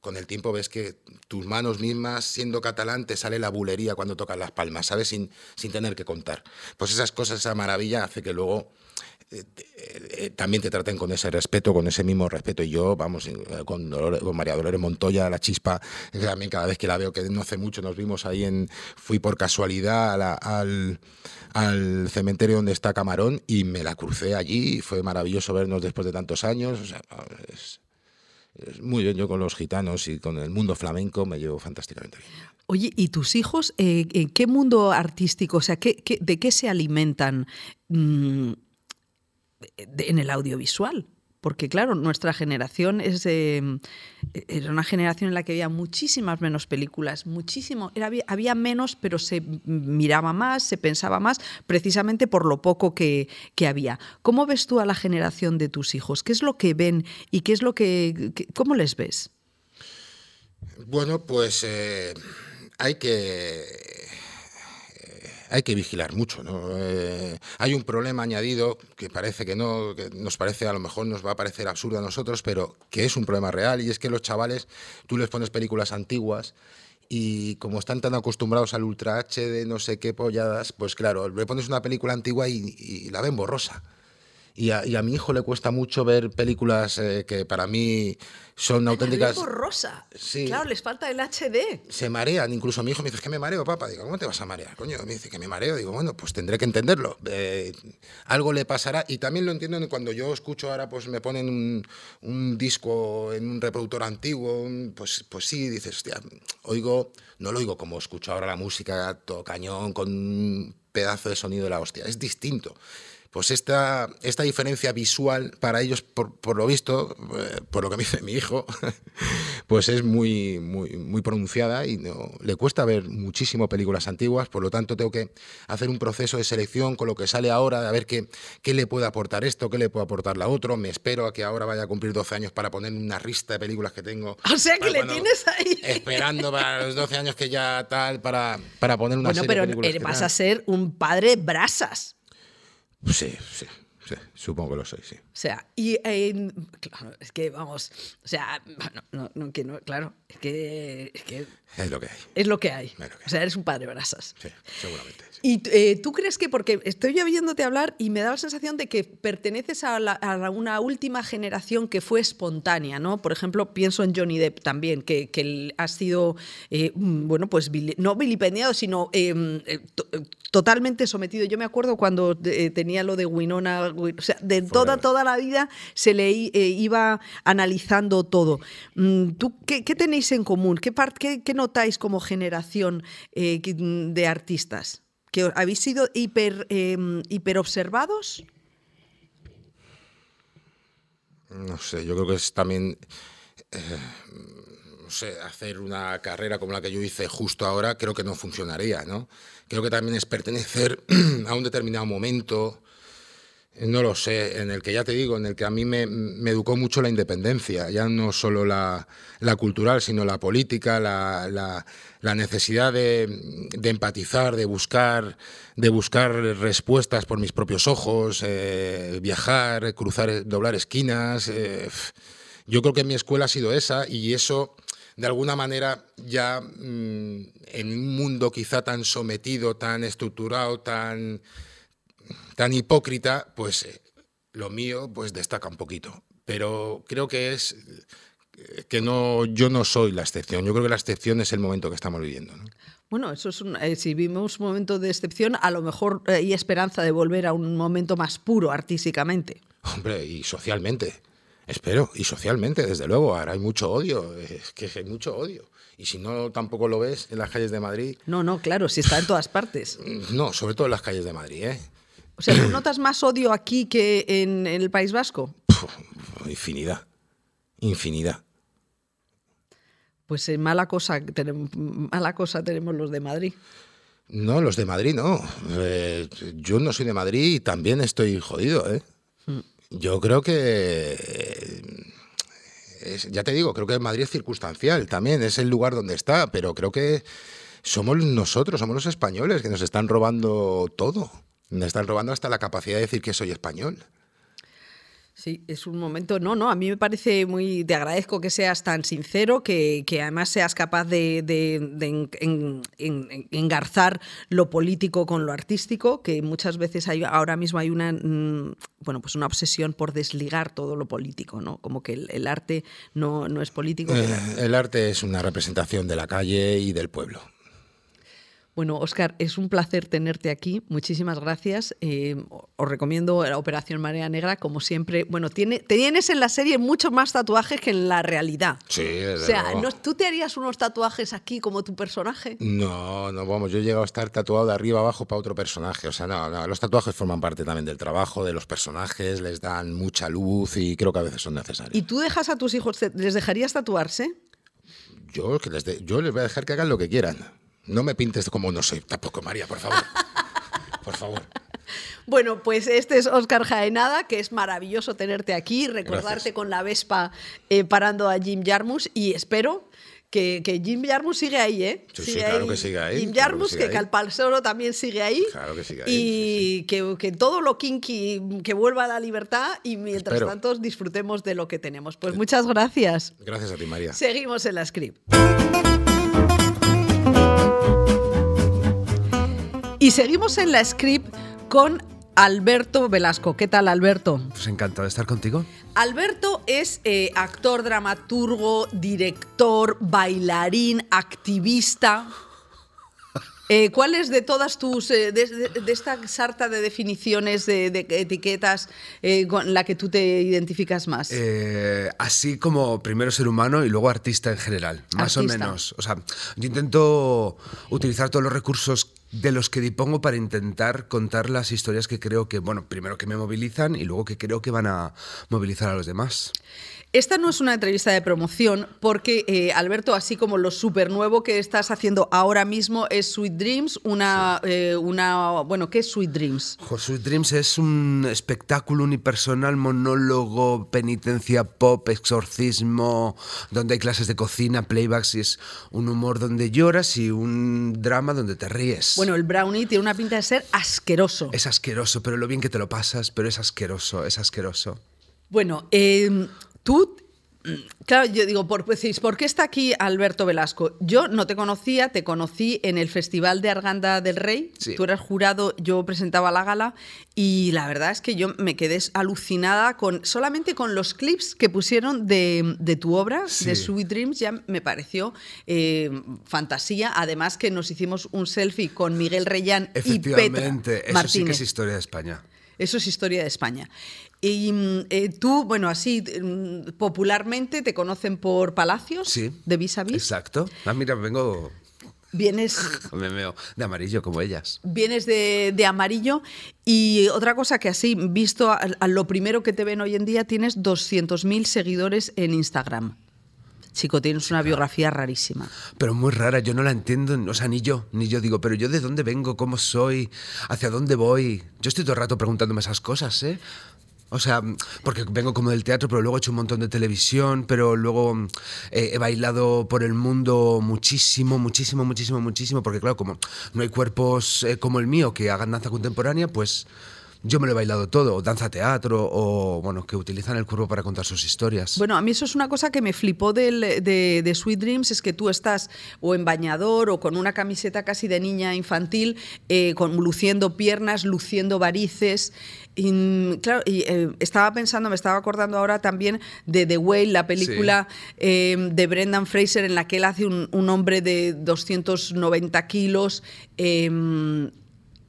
con el tiempo ves que tus manos mismas, siendo catalán, te sale la bulería cuando tocas las palmas, ¿sabes? Sin, sin tener que contar. Pues esas cosas, esa maravilla hace que luego eh, eh, también te traten con ese respeto, con ese mismo respeto. Y yo, vamos, eh, con, María Dolores Montoya, la chispa, también cada vez que la veo, que no hace mucho nos vimos ahí en, fui por casualidad al, cementerio donde está Camarón y me la crucé allí. Fue maravilloso vernos después de tantos años. Es, muy bien, yo con los gitanos y con el mundo flamenco me llevo fantásticamente bien. Oye, ¿y tus hijos, eh, qué mundo artístico, o sea, ¿qué, de qué se alimentan mm, en el audiovisual? porque claro, nuestra generación es era una generación en la que había muchísimas menos películas, muchísimo, era, había, menos, pero se miraba más, se pensaba más, precisamente por lo poco que, había. ¿Cómo ves tú a la generación de tus hijos? ¿Qué es lo que ven y qué es lo que, cómo les ves? Bueno, pues eh, hay que hay que vigilar mucho. ¿no? Eh, hay un problema añadido que parece que no, que nos parece, a lo mejor nos va a parecer absurdo a nosotros, pero que es un problema real y es que los chavales, tú les pones películas antiguas y como están tan acostumbrados al Ultra HD, no sé qué polladas, pues claro, le pones una película antigua y, la ven borrosa. Y a, y a mi hijo le cuesta mucho ver películas eh, que para mí son auténticas. Algo rosa. Sí. Claro, les falta el HD. se marean. Incluso mi hijo me dice, es que me mareo, papá. Digo, ¿cómo te vas a marear, coño? Me dice que me mareo. Digo, bueno, pues tendré que entenderlo. Eh, algo le pasará. Y también lo entiendo cuando yo escucho ahora, pues me ponen un, un disco en un reproductor antiguo, pues, pues sí, dices, hostia, oigo, no lo oigo como escucho ahora la música, todo cañón, con un pedazo de sonido de la hostia. Es distinto. Pues esta, esta diferencia visual para ellos, por, por lo visto, eh, por lo que me dice mi hijo, pues es muy, muy, muy pronunciada y no, le cuesta ver muchísimo películas antiguas, por lo tanto tengo que hacer un proceso de selección con lo que sale ahora, de a ver qué, qué le puede aportar esto, qué le puede aportar la otro, me espero a que ahora vaya a cumplir 12 años para poner una lista de películas que tengo. O sea que le tienes ahí. Esperando para los 12 años que ya tal, para, para poner una Bueno, serie pero de películas. eh, vas a ser un padre brasas. Sí, sí, sí, supongo que lo soy, sí. O sea, y eh, claro, es que vamos, o sea, bueno, no, no, que no, claro, es que, es que Es lo que hay. es lo que hay. Es lo que hay. O sea, eres un padre brasas. Sí, seguramente. sí. Y eh, tú crees que, porque estoy oyéndote hablar y me da la sensación de que perteneces a, la- a una última generación que fue espontánea, ¿no? Por ejemplo, pienso en Johnny Depp también, que, que él ha sido, eh, mm, bueno, pues no vilipendiado, sino eh, eh, eh, totalmente sometido. Yo me acuerdo cuando eh, tenía lo de Winona, Wi- o sea, de toda, toda la vida se le eh, iba analizando todo. Mm, ¿Tú qué, qué tenéis en común? ¿Qué, par- qué, qué notáis como generación eh, mm, de artistas? ¿Que habéis sido hiper, eh, hiperobservados? No sé, yo creo que es también. no sé, hacer una carrera como la que yo hice justo ahora, creo que no funcionaría, ¿no? Creo que también es pertenecer a un determinado momento, eh, no lo sé, en el que ya te digo, en el que a mí me, educó mucho la independencia, ya no solo la, cultural, sino la política, la, la- la necesidad de, empatizar, de buscar, de buscar respuestas por mis propios ojos, eh, viajar, cruzar, doblar esquinas. eh, yo creo que mi escuela ha sido esa y eso, de alguna manera, ya mm, en un mundo quizá tan sometido, tan estructurado, tan tan hipócrita, pues eh, lo mío pues destaca un poquito. Pero creo que es que no, yo no soy la excepción. Yo creo que la excepción es el momento que estamos viviendo. ¿no? Bueno, eso es un, eh, si vivimos un momento de excepción, a lo mejor eh, hay esperanza de volver a un momento más puro artísticamente. Hombre, y socialmente. Espero, y socialmente, desde luego. Ahora hay mucho odio, es que hay mucho odio. Y si no, tampoco lo ves en las calles de Madrid. No, no, claro, si está en todas partes. No, sobre todo en las calles de Madrid, ¿eh? O sea, ¿tú notas más odio aquí que en, en el País Vasco? Puf, infinidad. Infinidad. Pues eh, mala, cosa, tenemos, mala cosa tenemos los de Madrid. No, los de Madrid no. Eh, yo no soy de Madrid y también estoy jodido, ¿eh? Yo creo que... eh, ya te digo, creo que Madrid es circunstancial también, es el lugar donde está, pero creo que somos nosotros, somos los españoles que nos están robando todo. Nos están robando hasta la capacidad de decir que soy español. Sí, es un momento, no, no, a mí me parece muy, te agradezco que seas tan sincero, que, que además seas capaz de, de- de en- en- en- engarzar lo político con lo artístico, que muchas veces hay, ahora mismo hay una, mm, bueno, pues una obsesión por desligar todo lo político, ¿no? Como que el, el arte no, no es político. Eh, el arte es una representación de la calle y del pueblo. Bueno, Oscar, es un placer tenerte aquí. Muchísimas gracias. Eh, os recomiendo la Operación Marea Negra, como siempre. Bueno, tiene, tienes en la serie muchos más tatuajes que en la realidad. Sí, O sea, luego. ¿no- ¿tú te harías unos tatuajes aquí como tu personaje? No, no, vamos, yo he llegado a estar tatuado de arriba abajo para otro personaje. O sea, no, no, los tatuajes forman parte también del trabajo, de los personajes, les dan mucha luz y creo que a veces son necesarios. ¿Y tú dejas a tus hijos, les dejarías tatuarse? Yo, que les de- yo les voy a dejar que hagan lo que quieran. No me pintes como no soy. Tampoco, María, por favor. Por favor. Bueno, pues este es Oscar Jaenada, que es maravilloso tenerte aquí, recordarte Gracias. con la Vespa eh, parando a Jim Jarmus y espero que, que Jim Jarmus sigue ahí, ¿eh? Sí, sí, claro que sigue ahí, Jim claro que Jarmus, que. Calpalsoro también sigue ahí. Claro que sigue ahí, Y que, que todo lo kinky que vuelva a la libertad y mientras Espero. tanto disfrutemos de lo que tenemos. Pues muchas gracias. Gracias a ti, María. Seguimos en la script. Y seguimos en la script con Alberto Velasco. ¿Qué tal, Alberto? Pues encantado de estar contigo. Alberto es eh, actor, dramaturgo, director, bailarín, activista. Eh, ¿Cuál es de todas tus, eh, de, esta sarta de definiciones, de, de etiquetas, eh, con la que tú te identificas más? Así como primero ser humano y luego artista en general, más o menos. O sea, yo intento utilizar todos los recursos de los que dispongo para intentar contar las historias que creo que, bueno, primero que me movilizan y luego que creo que van a movilizar a los demás. Esta no es una entrevista de promoción porque, eh, Alberto, así como lo súper nuevo que estás haciendo ahora mismo es Sweet Dreams, una, eh, una... Bueno, ¿qué es Sweet Dreams? Jo, Sweet Dreams es un espectáculo unipersonal, monólogo, penitencia pop, exorcismo, donde hay clases de cocina, playbacks y es un humor donde lloras y un drama donde te ríes. Bueno, el brownie tiene una pinta de ser asqueroso. Es asqueroso, pero lo bien que te lo pasas, pero es asqueroso, es asqueroso. Bueno, eh, tú, claro, yo digo, por, pues decís, ¿por qué está aquí Alberto Velasco? Yo no te conocía, te conocí en el Festival de Arganda del Rey. Sí. Tú eras jurado, yo presentaba la gala y la verdad es que yo me quedé alucinada con solamente con los clips que pusieron de, de tu obra, Sí. de Sweet Dreams, ya me pareció eh, fantasía. Además que nos hicimos un selfie con Miguel Reyán y Petra Efectivamente, eso sí que es historia de España. Eso es historia de España. Y mm, eh, tú, bueno, así mm, popularmente te conocen por Palacios Sí. de Vis a Vis. Exacto. Ah, mira, vengo Vienes, me veo de amarillo como ellas. vienes de, de amarillo. Y otra cosa que así, visto a, a lo primero que te ven hoy en día, tienes 200.000 seguidores en Instagram. Chico, tienes una biografía rarísima. Pero muy rara, yo no la entiendo, o sea, ni yo, ni yo digo, pero yo de dónde vengo, cómo soy, hacia dónde voy. Yo estoy todo el rato preguntándome esas cosas, ¿eh? O sea, porque vengo como del teatro, pero luego he hecho un montón de televisión, pero luego eh, he bailado por el mundo muchísimo, muchísimo, muchísimo, muchísimo, porque claro, como no hay cuerpos eh, como el mío que hagan danza contemporánea, pues yo me lo he bailado todo, o danza teatro, o bueno, que utilizan el cuerpo para contar sus historias. Bueno, a mí eso es una cosa que me flipó del- de, de Sweet Dreams, es que tú estás o en bañador o con una camiseta casi de niña infantil, eh, con, luciendo piernas, luciendo varices. Y, claro, y, eh, estaba pensando, me estaba acordando ahora también de The Whale, la película eh, de Brendan Fraser en la que él hace un, un hombre de 290 kilos. eh,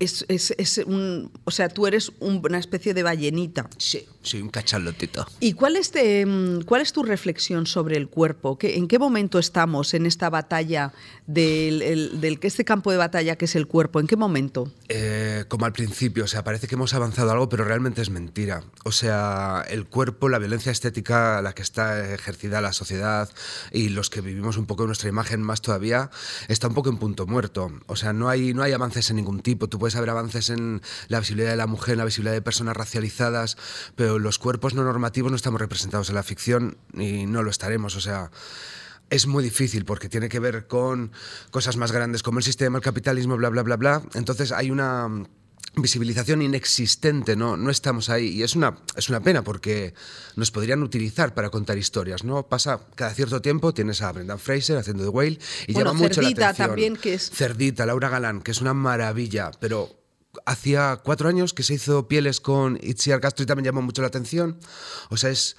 es, es- es un, o sea, tú eres un- una especie de ballenita. sí, soy un cachalotito. ¿Y cuál es, mm, cuál es tu reflexión sobre el cuerpo? ¿Qué- ¿En qué momento estamos en esta batalla del, el- del este campo de batalla que es el cuerpo? ¿En qué momento? Eh, como al principio, o sea, parece que hemos avanzado algo, pero realmente es mentira. O sea, el cuerpo, la violencia estética a la que está ejercida la sociedad y los que vivimos un poco nuestra imagen más todavía, está un poco en punto muerto. O sea, no hay, no hay avances en ningún tipo. Tú puedes haber avances en la visibilidad de la mujer, la visibilidad de personas racializadas, pero los cuerpos no normativos no estamos representados en la ficción y no lo estaremos. O sea, es muy difícil porque tiene que ver con cosas más grandes como el sistema, el capitalismo, bla, bla, bla, bla. Entonces hay una visibilización inexistente, ¿no? No estamos ahí. Y es una, es una pena porque nos podrían utilizar para contar historias, ¿no? Pasa cada cierto tiempo, tienes a Brendan Fraser haciendo The Whale y Bueno, llama mucho la Cerdita atención. también, que es- Cerdita, Laura Galán, que es una maravilla, pero hacía cuatro años que se hizo Pieles con Itziar Castro y también llamó mucho la atención. O sea, es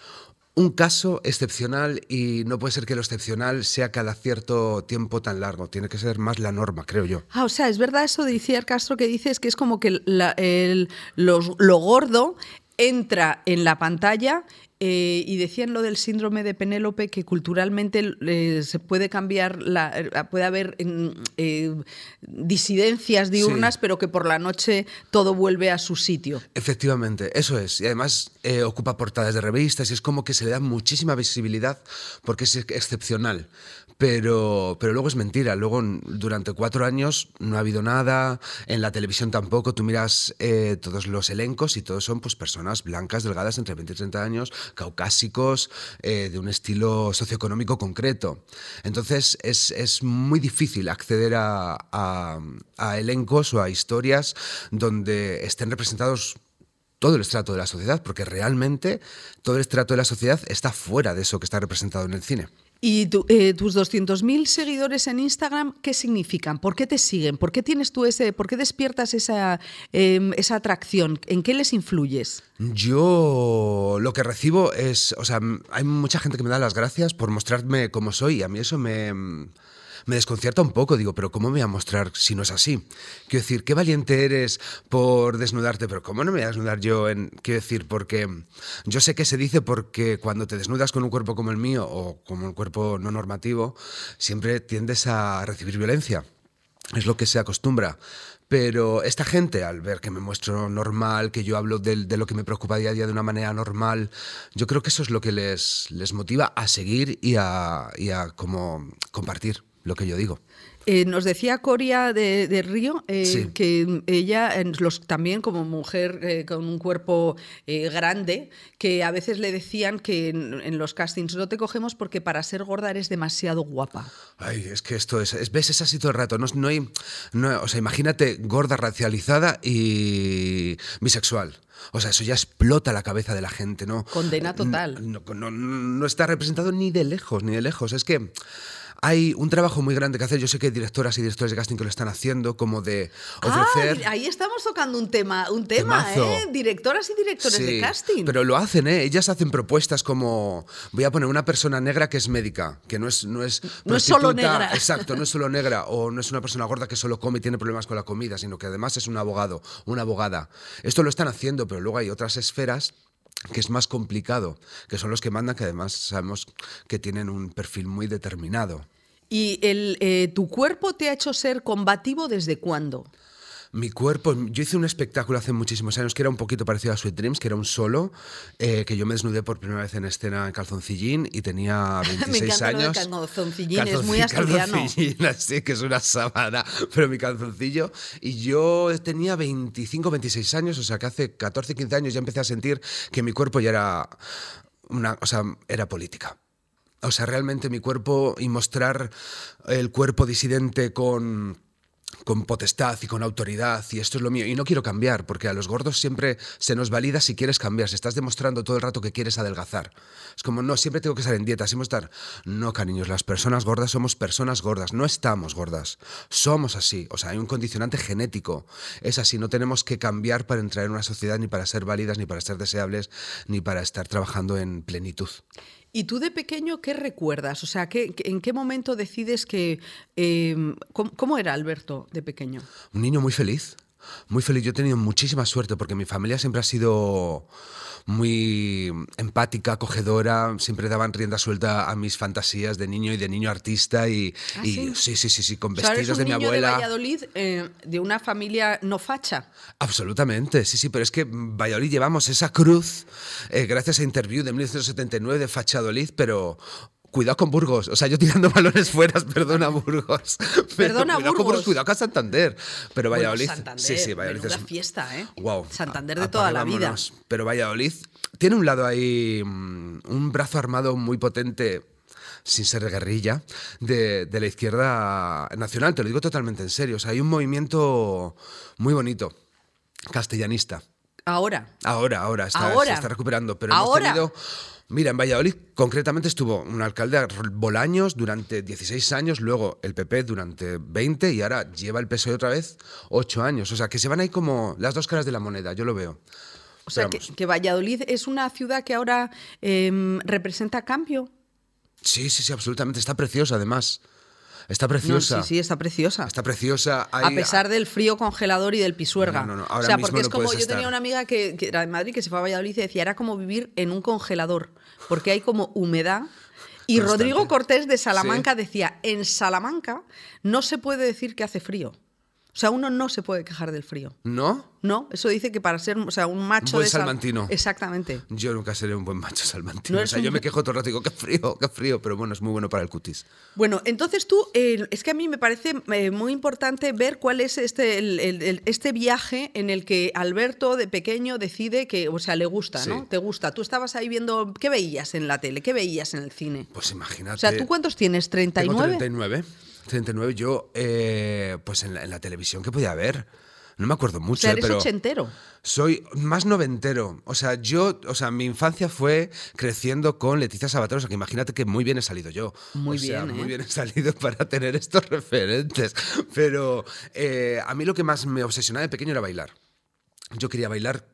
un caso excepcional y no puede ser que lo excepcional sea cada cierto tiempo tan largo. Tiene que ser más la norma, creo yo. Ah, o sea, es verdad eso de Iciar Castro que dices que es como que la- el- los- lo gordo entra en la pantalla eh, y decían lo del síndrome de Penélope que culturalmente eh, se puede cambiar, la, eh, puede haber mm, eh, disidencias diurnas, Sí. pero que por la noche todo vuelve a su sitio. Efectivamente, eso es. Y además ocupa portadas de revistas y es como que se le da muchísima visibilidad porque es excepcional. Pero, pero luego es mentira. Luego, durante cuatro años no ha habido nada. En la televisión tampoco. Tú miras eh, todos los elencos y todos son pues, personas blancas, delgadas, entre 20 y 30 años, caucásicos, eh, de un estilo socioeconómico concreto. Entonces es, es muy difícil acceder a, a- a elencos o a historias donde estén representados todo el estrato de la sociedad, porque realmente todo el estrato de la sociedad está fuera de eso que está representado en el cine. ¿Y tu- eh, tus 200.000 seguidores en Instagram qué significan? ¿Por qué te siguen? ¿Por qué tienes tú ese, por qué despiertas esa, em, esa atracción? ¿En qué les influyes? Yo lo que recibo es, o sea, hay mucha gente que me da las gracias por mostrarme como soy y a mí eso me, me desconcierta un poco. Digo, pero ¿cómo me voy a mostrar si no es así? Quiero decir, qué valiente eres por desnudarte, pero ¿cómo no me voy a desnudar yo? En, quiero decir, porque yo sé que se dice porque cuando te desnudas con un cuerpo como el mío o como un cuerpo no normativo, siempre tiendes a recibir violencia. Es lo que se acostumbra. Pero esta gente, al ver que me muestro normal, que yo hablo de, lo que me preocupa día a día de una manera normal, yo creo que eso es lo que les, les motiva a seguir y a, y a como compartir lo que yo digo. Eh, nos decía Coria de, de Río eh, Sí. que ella, los, también como mujer eh, con un cuerpo grande, que a veces le decían que en, en los castings no te cogemos porque para ser gorda eres demasiado guapa. Ay, es que esto es, es- ves, es así todo el rato. No, no hay, no- o sea, imagínate gorda, racializada y bisexual. O sea, eso ya explota la cabeza de la gente, ¿no? Condena total. No, no- no está representado ni de lejos, ni de lejos. Es que hay un trabajo muy grande que hacer. Yo sé que hay directoras y directores de casting que lo están haciendo, como de ofrecer. Ah, ahí estamos tocando un tema, un tema, Temazo. ¿eh? Directoras y directores de casting. Pero lo hacen, ¿eh? Ellas hacen propuestas como. Voy a poner una persona negra que es médica, que no es. No es, No es solo negra. Exacto, no es solo negra, o no es una persona gorda que solo come y tiene problemas con la comida, sino que además es un abogado, una abogada. Esto lo están haciendo, pero luego hay otras esferas que es más complicado, que son los que mandan, que además sabemos que tienen un perfil muy determinado. ¿Y el, eh, tu cuerpo te ha hecho ser combativo desde cuándo? Mi cuerpo, yo hice un espectáculo hace muchísimos años que era un poquito parecido a Sweet Dreams, que era un solo, eh, que yo me desnudé por primera vez en escena en calzoncillín y tenía 26 Me encanta lo de años. calzoncillín, es muy asturiano. calzoncillín, así que es una sábana, pero mi calzoncillo. Y yo tenía 25, 26 años, o sea que hace 14, 15 años ya empecé a sentir que mi cuerpo ya era, una, o sea, era política. O sea, realmente mi cuerpo y mostrar el cuerpo disidente con, con potestad y con autoridad, y esto es lo mío. Y no quiero cambiar, porque a los gordos siempre se nos valida si quieres cambiar, si estás demostrando todo el rato que quieres adelgazar. Es como, no, siempre tengo que estar en dieta, siempre estar. No, cariños, las personas gordas somos personas gordas, no estamos gordas, somos así. O sea, hay un condicionante genético. Es así, no tenemos que cambiar para entrar en una sociedad, ni para ser válidas, ni para ser deseables, ni para estar trabajando en plenitud. ¿Y tú de pequeño qué recuerdas? O sea, ¿qué, qué- ¿en qué momento decides que... eh, ¿cómo, cómo era Alberto de pequeño? Un niño muy feliz, muy feliz. Yo he tenido muchísima suerte porque mi familia siempre ha sido muy empática, acogedora, siempre daban rienda suelta a mis fantasías de niño y de niño artista y ¿Ah, y- sí? sí, sí, sí, sí, con O sea, eres vestidos un de mi niño abuela. de Valladolid, eh, de una familia no facha. Absolutamente, sí, sí, pero es que Valladolid llevamos esa cruz eh, gracias a Interview de 1979 de Fachadolid, pero cuidado con Burgos. O sea, yo tirando balones fuera, perdona Burgos. Perdona, cuidado con Burgos. cuidado con Santander. Pero Bueno, Valladolid. Santander, sí, sí, Valladolid es- fiesta, ¿eh? Wow. Santander A- de toda la vida. Pero Valladolid tiene un lado ahí, mm, un brazo armado muy potente sin ser guerrilla, de, de la izquierda nacional, te lo digo totalmente en serio. O sea, hay un movimiento muy bonito, castellanista. Ahora. Ahora, ahora, está, Ahora. se está recuperando. Pero Ahora. hemos tenido. Mira, en Valladolid concretamente estuvo un alcalde Bolaños durante 16 años, luego el PP durante 20 y ahora lleva el PSOE otra vez 8 años. O sea, que se van ahí como las dos caras de la moneda, yo lo veo. O sea, que, que Valladolid es una ciudad que ahora em, representa cambio. Sí, sí, sí, absolutamente. Está preciosa, además. Está No, preciosa. sí, sí, está preciosa. Está preciosa. a pesar del frío congelador y del pisuerga. No, no, no, ahora o sea, mismo porque es no como yo tenía una amiga que, que era de Madrid que se fue a Valladolid y decía, era como vivir en un congelador, porque hay como humedad. Y. Rodrigo Cortés de Salamanca decía, en Salamanca no se puede decir que hace frío. O sea, uno no se puede quejar del frío. ¿No? No, eso dice que para ser o sea, un macho buen de Sal- salmantino. Exactamente. Yo nunca seré un buen macho salmantino. No o sea, un- yo me quejo todo el rato y digo, qué frío, qué frío. Pero bueno, es muy bueno para el cutis. Bueno, entonces tú, eh, es que a mí me parece eh, muy importante ver cuál es este, el- el- el- este viaje en el que Alberto de pequeño decide que, o sea, le gusta, ¿no? Te gusta. Tú estabas ahí viendo, ¿qué veías en la tele? ¿Qué veías en el cine? Pues imagínate. O sea, ¿tú cuántos tienes? Tengo ¿39? 39. 39. Yo, eh, pues en la, en la televisión, ¿qué podía ver? No me acuerdo O mucho, eh, eres pero ochentero. soy más noventero. O sea, yo, o sea, mi infancia fue creciendo con Leticia Sabater, o sea, que imagínate que muy bien he salido yo. Muy O sea, bien, ¿eh? Muy bien he salido para tener estos referentes. Pero eh, a mí lo que más me obsesionaba de pequeño era bailar. Yo quería bailar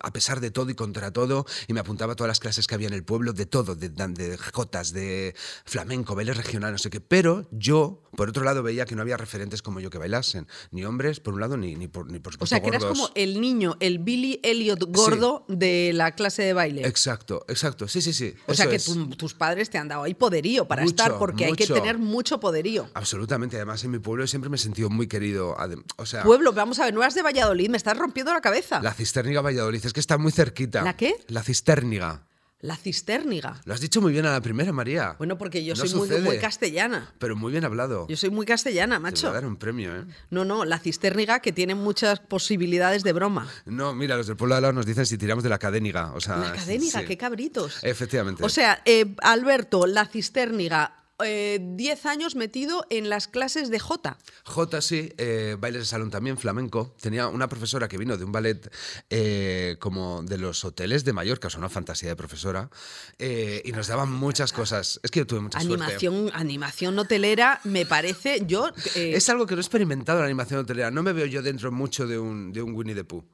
a pesar de todo y contra todo, y me apuntaba a todas las clases que había en el pueblo, de todo, de, de jotas, de flamenco, baile regional, no sé qué. Pero yo, por otro lado, veía que no había referentes como yo que bailasen, ni hombres, por un lado, ni, ni, por, ni por O supuesto sea, que eras como el niño, el Billy Elliot gordo de la clase de baile. Exacto, exacto, sí, sí, sí. o sea, que tu- tus padres te han dado ahí poderío para Mucho, estar, porque hay que tener mucho poderío. Absolutamente, además en mi pueblo siempre me he sentido muy querido. O sea, Pueblo, vamos a ver, no eras de Valladolid, me estás rompiendo la cabeza. la Cisterniga Valladolid, es que está muy cerquita. ¿La qué? La Cisterniga. La cistérniga. Lo has dicho muy bien a la primera, María. Bueno, porque yo No soy muy, castellana. Pero muy bien hablado. Yo soy muy castellana, Te voy macho. a dar un premio, ¿eh? No, no, la cisterniga que tiene muchas posibilidades de broma. No, mira, los del pueblo de al lado nos dicen si tiramos de la cadéniga. O sea, La sí. qué cabritos. Efectivamente. O sea, eh, Alberto, la cisterniga, eh, 10 años metido en las clases de Jota. J, sí, eh, bailes de salón también, flamenco. Tenía una profesora que vino de un ballet eh, como de los hoteles de Mallorca, o sea, una fantasía de profesora, eh, y nos daban muchas cosas. Es que yo tuve mucha suerte. Animación, animación hotelera, me parece, yo... eh, Es algo que no he experimentado en la animación hotelera. No me veo yo dentro mucho de un, de un Winnie the Pooh.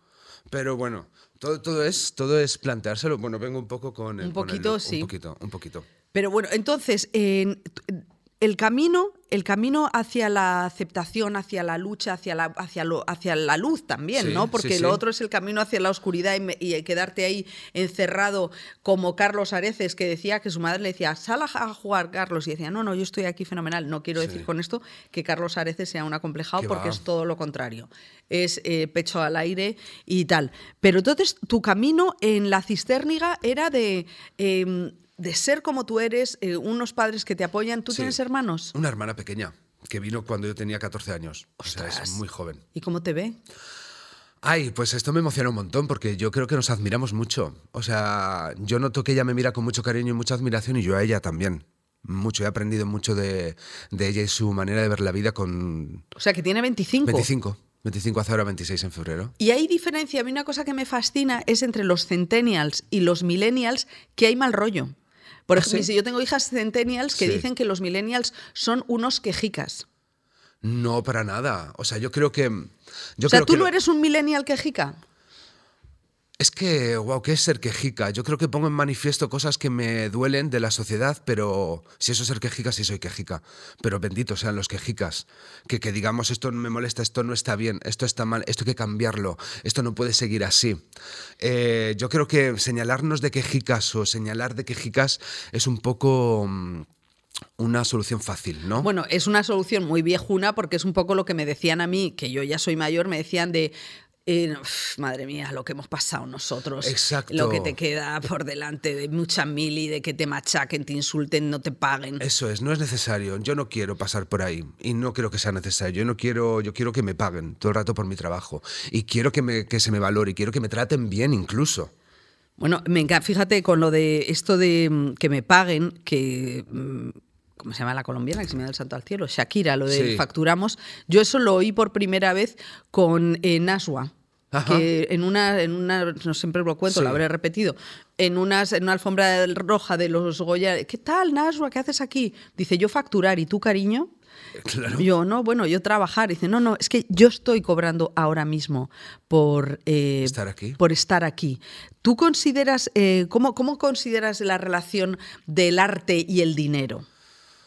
Pero bueno, todo, todo, es, todo es planteárselo. Bueno, vengo un poco con el, Un con el poquito, sí. Un poquito, un poquito. Pero bueno, entonces, en- el camino, el camino hacia la aceptación, hacia la lucha, hacia la, hacia lo, hacia la luz también, Sí, ¿no? Porque sí. lo otro es el camino hacia la oscuridad y, me- y quedarte ahí encerrado como Carlos Areces, que decía que su madre le decía, sal a jugar, Carlos, y decía, no, no, yo estoy aquí fenomenal. No quiero decir con esto que Carlos Areces sea un acomplejado, Que porque va. es todo lo contrario. Es eh, pecho al aire y tal. Pero entonces tu camino en la cisterniga era de, eh, de ser como tú eres, eh, unos padres que te apoyan. ¿Tú Sí. tienes hermanos? Una hermana pequeña que vino cuando yo tenía 14 años. O sea, es muy joven. ¿Y cómo te ve? Ay, pues esto me emociona un montón porque yo creo que nos admiramos mucho. O sea, yo noto que ella me mira con mucho cariño y mucha admiración y yo a ella también. Mucho, he aprendido mucho de, de ella y su manera de ver la vida con O sea, que tiene 25. 25. 25 hace ahora 26 en febrero. Y hay diferencia. A mí una cosa que me fascina es entre los centennials y los millennials que hay mal rollo. Por ¿Ah, ejemplo, sí? si yo tengo hijas centennials que Sí. dicen que los millennials son unos quejicas. No, para nada. O sea, yo creo que... Yo o sea, creo ¿tú que no eres un millennial quejica? Es que, wow, ¿qué ser quejica? Yo creo que pongo en manifiesto cosas que me duelen de la sociedad, pero si eso es ser quejica, sí soy quejica. Pero benditos sean los quejicas. Que, que digamos, esto me molesta, esto no está bien, esto está mal, esto hay que cambiarlo, esto no puede seguir así. Eh, yo creo que señalarnos de quejicas o señalar de quejicas es un poco mm, una solución fácil, ¿no? Bueno, es una solución muy viejuna porque es un poco lo que me decían a mí, que yo ya soy mayor, me decían de... eh, uf, madre mía, lo que hemos pasado nosotros. Exacto. Lo que te queda por delante de mucha mili, de que te machaquen, te insulten, no te paguen. Eso es, no es necesario. Yo no quiero pasar por ahí y no creo que sea necesario. Yo no quiero, yo quiero que me paguen todo el rato por mi trabajo y quiero que, me, que se me valore y quiero que me traten bien incluso. Bueno, me encanta, fíjate con lo de esto de mm, que me paguen, que. ¿Cómo se llama la colombiana? Que se me da el santo al cielo. Shakira, lo de Sí. facturamos. Yo eso lo oí por primera vez con eh, Naswa. Ajá. Que en una, en una, no siempre lo cuento, Sí. lo habré repetido, en, unas, en una alfombra roja de los Goya, ¿qué tal, Naswa? ¿Qué haces aquí? Dice, yo facturar, ¿y tú, cariño? Claro. Yo, no, bueno, yo trabajar. Dice, no, no, es que yo estoy cobrando ahora mismo por... eh, Estar aquí. Por estar aquí. ¿Tú consideras, eh, ¿cómo, cómo consideras la relación del arte y el dinero?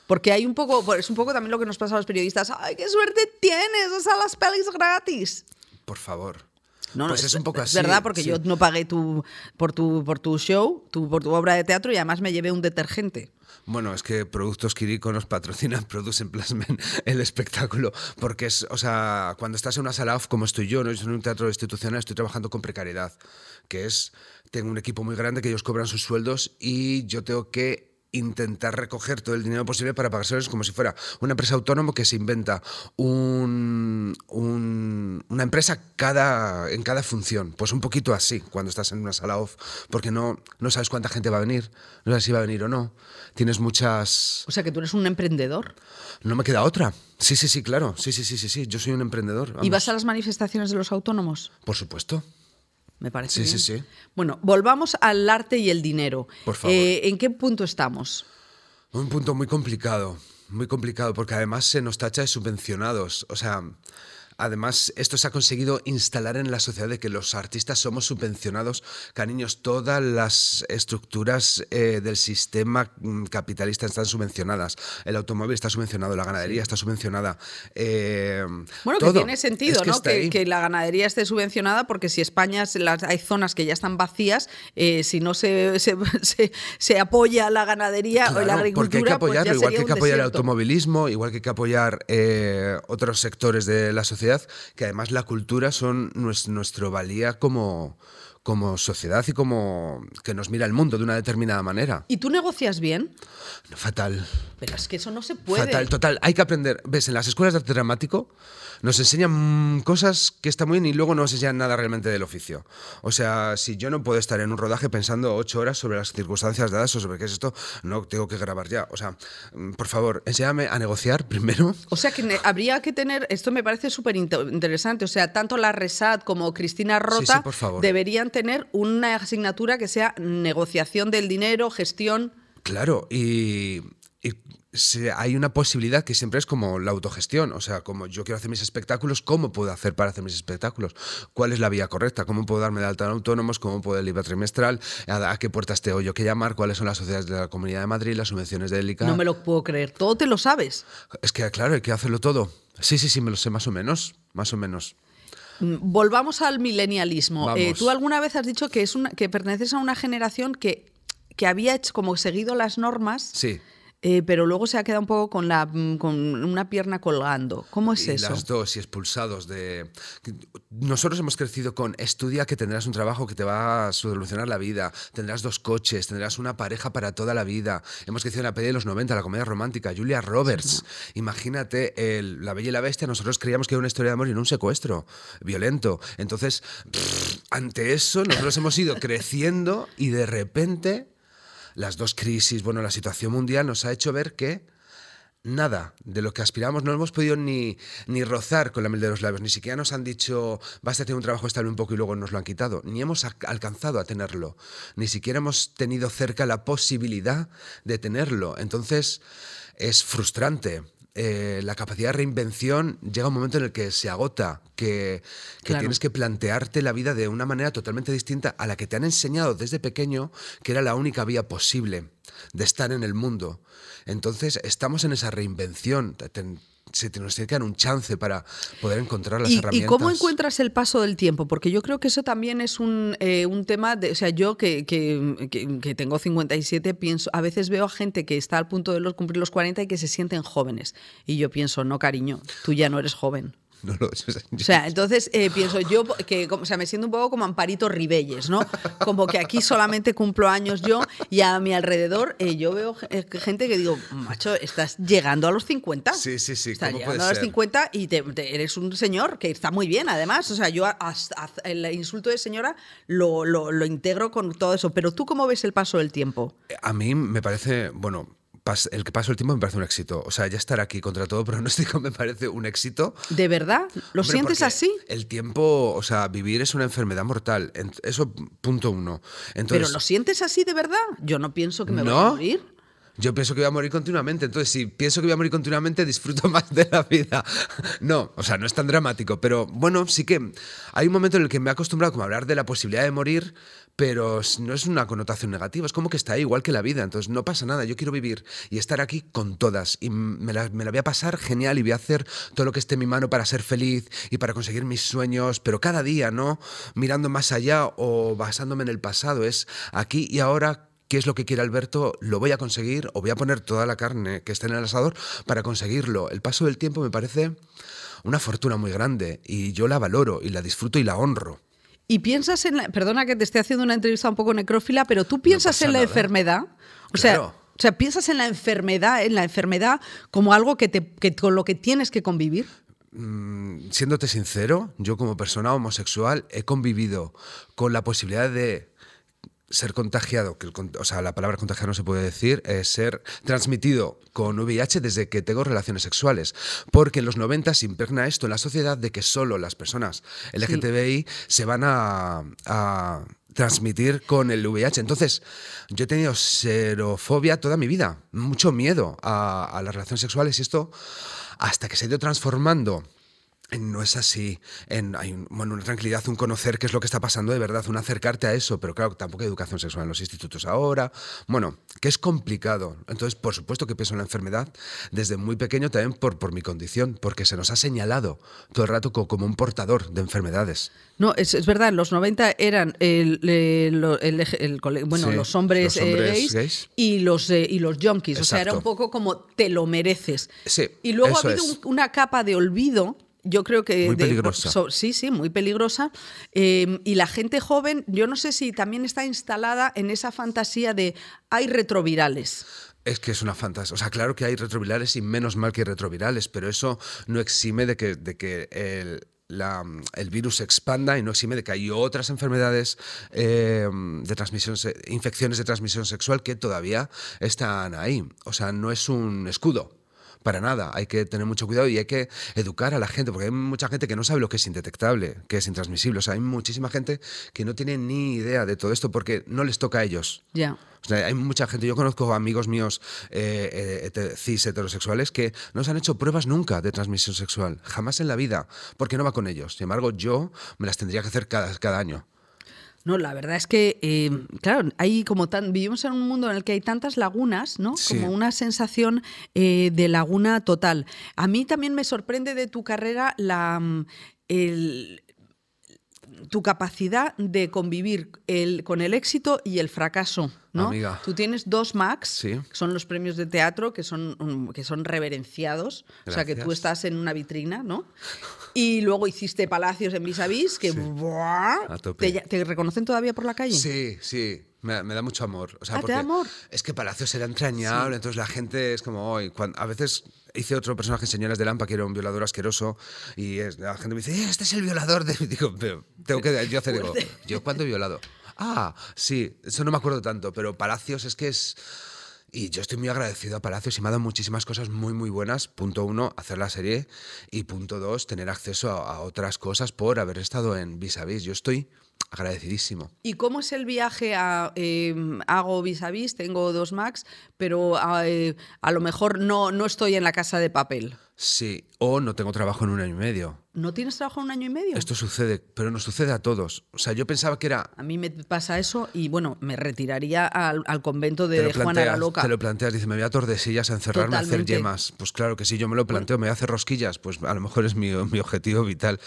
Porque hay un poco, es un poco también lo que nos pasa a los periodistas. ¡Ay, qué suerte tienes! O sea, las pelis gratis. Por favor. No, no, pues es, un poco es así. verdad, porque sí. yo no pagué tu, por, tu, por tu show, tu, por tu obra de teatro y además me llevé un detergente. Bueno, es que Productos Quirico nos patrocinan, producen, plasmen el espectáculo. Porque es, o sea, cuando estás en una sala off como estoy yo, no en un teatro institucional, estoy trabajando con precariedad. Que es, tengo un equipo muy grande que ellos cobran sus sueldos y yo tengo que intentar recoger todo el dinero posible para pagárselos como si fuera una empresa autónoma que se inventa un, un- una empresa cada, en cada función. Pues un poquito así, cuando estás en una sala off, porque no, no sabes cuánta gente va a venir, no sabes si va a venir o no. Tienes muchas... O sea, que tú eres un emprendedor. No me queda otra. Sí, sí, sí, claro. Sí, sí, sí, sí, sí. Yo soy un emprendedor. ¿Y vas a las manifestaciones de los autónomos? Por supuesto. Me parece Sí, sí, bien. sí. Bueno, volvamos al arte y el dinero. Por favor. Eh, ¿En qué punto estamos? Un punto muy complicado, muy complicado, porque además se nos tacha de subvencionados. O sea, además esto se ha conseguido instalar en la sociedad de que los artistas somos subvencionados. Cariños, todas las estructuras eh, del sistema mm, capitalista están subvencionadas. El automóvil está subvencionado, la ganadería está subvencionada. eh, Bueno, que tiene sentido, Es que ¿no? Que, la ganadería esté subvencionada, porque si España las- hay zonas que ya están vacías, eh, si no se, se, se- se apoya la ganadería o la Claro, agricultura, porque hay que apoyarlo, pues ya igual que hay que apoyar el automovilismo, igual que hay que apoyar otros sectores de la sociedad, que además la cultura son nues- nuestro valía como, como sociedad y como que nos mira el mundo de una determinada manera. ¿Y tú negocias bien? Fatal. Pero es que eso no se puede. Fatal, total. Hay que aprender. Ves, en las escuelas de arte dramático nos enseñan cosas que están muy bien y luego no nos enseñan nada realmente del oficio. O sea, si yo no puedo estar en un rodaje pensando ocho horas sobre las circunstancias dadas o sobre qué es esto, no tengo que grabar ya. O sea, mm, por favor, enséñame a negociar primero. O sea que habría que tener, esto me parece súper inte- interesante, o sea, tanto la Resat como Cristina Rota sí, por favor. deberían tener una asignatura que sea negociación del dinero, gestión. Claro, y, y hay una posibilidad que siempre es como la autogestión, o sea, como yo quiero hacer mis espectáculos, ¿cómo puedo hacer para hacer mis espectáculos? ¿Cuál es la vía correcta? ¿Cómo puedo darme de alta en autónomos? ¿Cómo puedo el IVA trimestral? ¿A, a qué puertas tengo yo que llamar? ¿Cuáles son las sociedades de la Comunidad de Madrid? ¿Las subvenciones de ELICA? No me lo puedo creer, todo te lo sabes. Es que, claro, hay que hacerlo todo. Sí, sí, sí, me lo sé más o menos, más o menos. Mm, Volvamos al milenialismo. Eh, tú alguna vez has dicho que, es una, que perteneces a una generación que, que había hecho, como seguido las normas, Sí. Eh, pero luego se ha quedado un poco con, la, mm, con una pierna colgando. ¿Cómo es y eso? las dos y expulsados de nosotros hemos crecido con estudia que tendrás un trabajo que te va a solucionar la vida tendrás dos coches tendrás una pareja para toda la vida hemos crecido en la peli de los 90 la comedia romántica Julia Roberts imagínate el, la bella y la bestia nosotros creíamos que era una historia de amor y no un secuestro violento entonces pff, ante eso nosotros hemos ido creciendo y de repente las dos crisis bueno la situación mundial nos ha hecho ver que nada de lo que aspiramos, no hemos podido ni, ni rozar con la miel de los labios, ni siquiera nos han dicho, basta tener un trabajo estable un poco y luego nos lo han quitado, ni hemos alcanzado a tenerlo, ni siquiera hemos tenido cerca la posibilidad de tenerlo. Entonces es frustrante. Eh, la capacidad de reinvención llega un momento en el que se agota, que, que Claro. tienes que plantearte la vida de una manera totalmente distinta a la que te han enseñado desde pequeño que era la única vía posible de estar en el mundo. Entonces, estamos en esa reinvención. Se te nos tiene que dar un chance para poder encontrar las ¿Y, y herramientas. cómo encuentras el paso del tiempo? Porque yo creo que eso también es un, eh, un tema de, o sea, yo que, que- que- que tengo 57, pienso, a veces veo a gente que está al punto de los, cumplir los 40 y que se sienten jóvenes. Y yo pienso, no, cariño, tú ya no eres joven. No lo- O sea, entonces eh, pienso yo que o sea, me siento un poco como Amparito Ribelles, ¿no? Como que aquí solamente cumplo años yo y a mi alrededor eh, yo veo eh, gente que digo, macho, estás llegando a los 50. Sí, sí, sí, Estás ¿cómo llegando puede a los ser? 50 y te- te- eres un señor que está muy bien, además. O sea, yo hasta- hasta el insulto de señora lo, lo- lo integro con todo eso. Pero tú, ¿cómo ves el paso del tiempo? A mí me parece, bueno, pas- el que paso el tiempo me parece un éxito. O sea, ya estar aquí contra todo pronóstico me parece un éxito. ¿De verdad? ¿Lo Hombre, sientes así? El tiempo, o sea, vivir es una enfermedad mortal. Eso, punto uno. Entonces, ¿Pero lo sientes así de verdad? Yo no pienso que me voy a ¿No? morir. Yo pienso que voy a morir continuamente, entonces si pienso que voy a morir continuamente disfruto más de la vida. No, o sea, no es tan dramático, pero bueno, sí que hay un momento en el que me he acostumbrado como a hablar de la posibilidad de morir, pero no es una connotación negativa, es como que está ahí igual que la vida, entonces no pasa nada, yo quiero vivir y estar aquí con todas y me la, me la voy a pasar genial y voy a hacer todo lo que esté en mi mano para ser feliz y para conseguir mis sueños, pero cada día, ¿no? Mirando más allá o basándome en el pasado, es aquí y ahora qué es lo que quiere Alberto, lo voy a conseguir o voy a poner toda la carne que esté en el asador para conseguirlo. El paso del tiempo me parece una fortuna muy grande y yo la valoro y la disfruto y la honro. Y piensas en la, perdona que te esté haciendo una entrevista un poco necrófila, pero tú piensas en la nada. enfermedad. O sea. O sea, piensas en la enfermedad, en la enfermedad como algo que te, que con lo que tienes que convivir. Mm, siéndote sincero, yo como persona homosexual he convivido con la posibilidad de ser contagiado, que el con- o sea, la palabra contagiado no se puede decir, es ser transmitido con VIH desde que tengo relaciones sexuales. Porque en los 90 se impregna esto en la sociedad de que solo las personas LGTBI se van a, a transmitir con el VIH. Entonces, yo he tenido serofobia toda mi vida, mucho miedo a, a las relaciones sexuales y esto hasta que se ha ido transformando no es así, en hay un- bueno, una tranquilidad, un conocer qué es lo que está pasando de verdad, un acercarte a eso, pero claro, tampoco hay educación sexual en los institutos ahora, bueno, que es complicado. Entonces, por supuesto que pienso en la enfermedad desde muy pequeño también por, por mi condición, porque se nos ha señalado todo el rato co- como un portador de enfermedades. No, es, es verdad, en los 90 eran el, el- el bueno, Sí, los hombres, los hombres eh, gays, gays. y los eh, y los junkies. O sea, era un poco como te lo mereces. Sí, y luego ha habido un- una capa de olvido. Yo creo que. Muy de- peligrosa. so- sí, sí, muy peligrosa. Eh, y la gente joven, yo no sé si también está instalada en esa fantasía de hay retrovirales. Es que es una fantasía. O sea, claro que hay retrovirales y menos mal que hay retrovirales, pero eso no exime de que, de que el, la- el virus se expanda y no exime de que hay otras enfermedades eh, de transmisión, infecciones de transmisión sexual que todavía están ahí. O sea, no es un escudo. Para nada, hay que tener mucho cuidado y hay que educar a la gente, porque hay mucha gente que no sabe lo que es indetectable, que es intransmisible. O sea, hay muchísima gente que no tiene ni idea de todo esto porque no les toca a ellos. Ya. O sea, hay mucha gente, yo conozco amigos míos eh, eh, cis heterosexuales que no se han hecho pruebas nunca de transmisión sexual, jamás en la vida, porque no va con ellos. Sin embargo, yo me las tendría que hacer cada, cada año. No, la verdad es que, eh, claro, hay como tan, vivimos en un mundo en el que hay tantas lagunas, ¿no? Sí. Como una sensación eh, de laguna total. A mí también me sorprende de tu carrera la, mm, el- tu capacidad de convivir el- con el éxito y el fracaso, ¿no? Amiga. Tú tienes dos Max, Sí. que son los premios de teatro, que son, mm, que son reverenciados, o sea que tú Gracias. estás en una vitrina, ¿no? Y luego hiciste Palacios en Vis a Vis, que ¡buah! Tope. ¿Te, te reconocen todavía por la calle? Sí, sí, me, me da mucho amor. O sea, Ah, ¿te porque da amor? Es que Palacios era entrañable, entonces la gente es como hoy. a veces hice otro personaje en Señoras de Lampa que era un violador asqueroso y es- la gente me dice, "Eh, este es el violador de. Digo, pero tengo que yo hacer, digo, ¿yo cuándo he violado? Ah, sí, eso no me acuerdo tanto, pero Palacios es que es. Y yo estoy muy agradecido a Palacios y me ha dado muchísimas cosas muy, muy buenas. Punto uno, hacer la serie. Y punto dos, tener acceso a, a otras cosas por haber estado en Vis a Vis. Yo estoy agradecidísimo. ¿Y cómo es el viaje a eh, hago vis a vis, tengo dos Max, pero a, eh, a lo mejor no, no estoy en la casa de papel? Sí, o no tengo trabajo en un año y medio. ¿No tienes trabajo en un año y medio? Esto sucede, pero nos sucede a todos. O sea, yo pensaba que era... A mí me pasa eso y bueno, me retiraría al, al convento de Juana la Loca. te lo planteas, dice, me voy a Tordesillas a encerrarme a hacer Totalmente. yemas. Pues claro que sí, yo me lo planteo, me voy a hacer rosquillas, pues a lo mejor es mi, mi objetivo vital.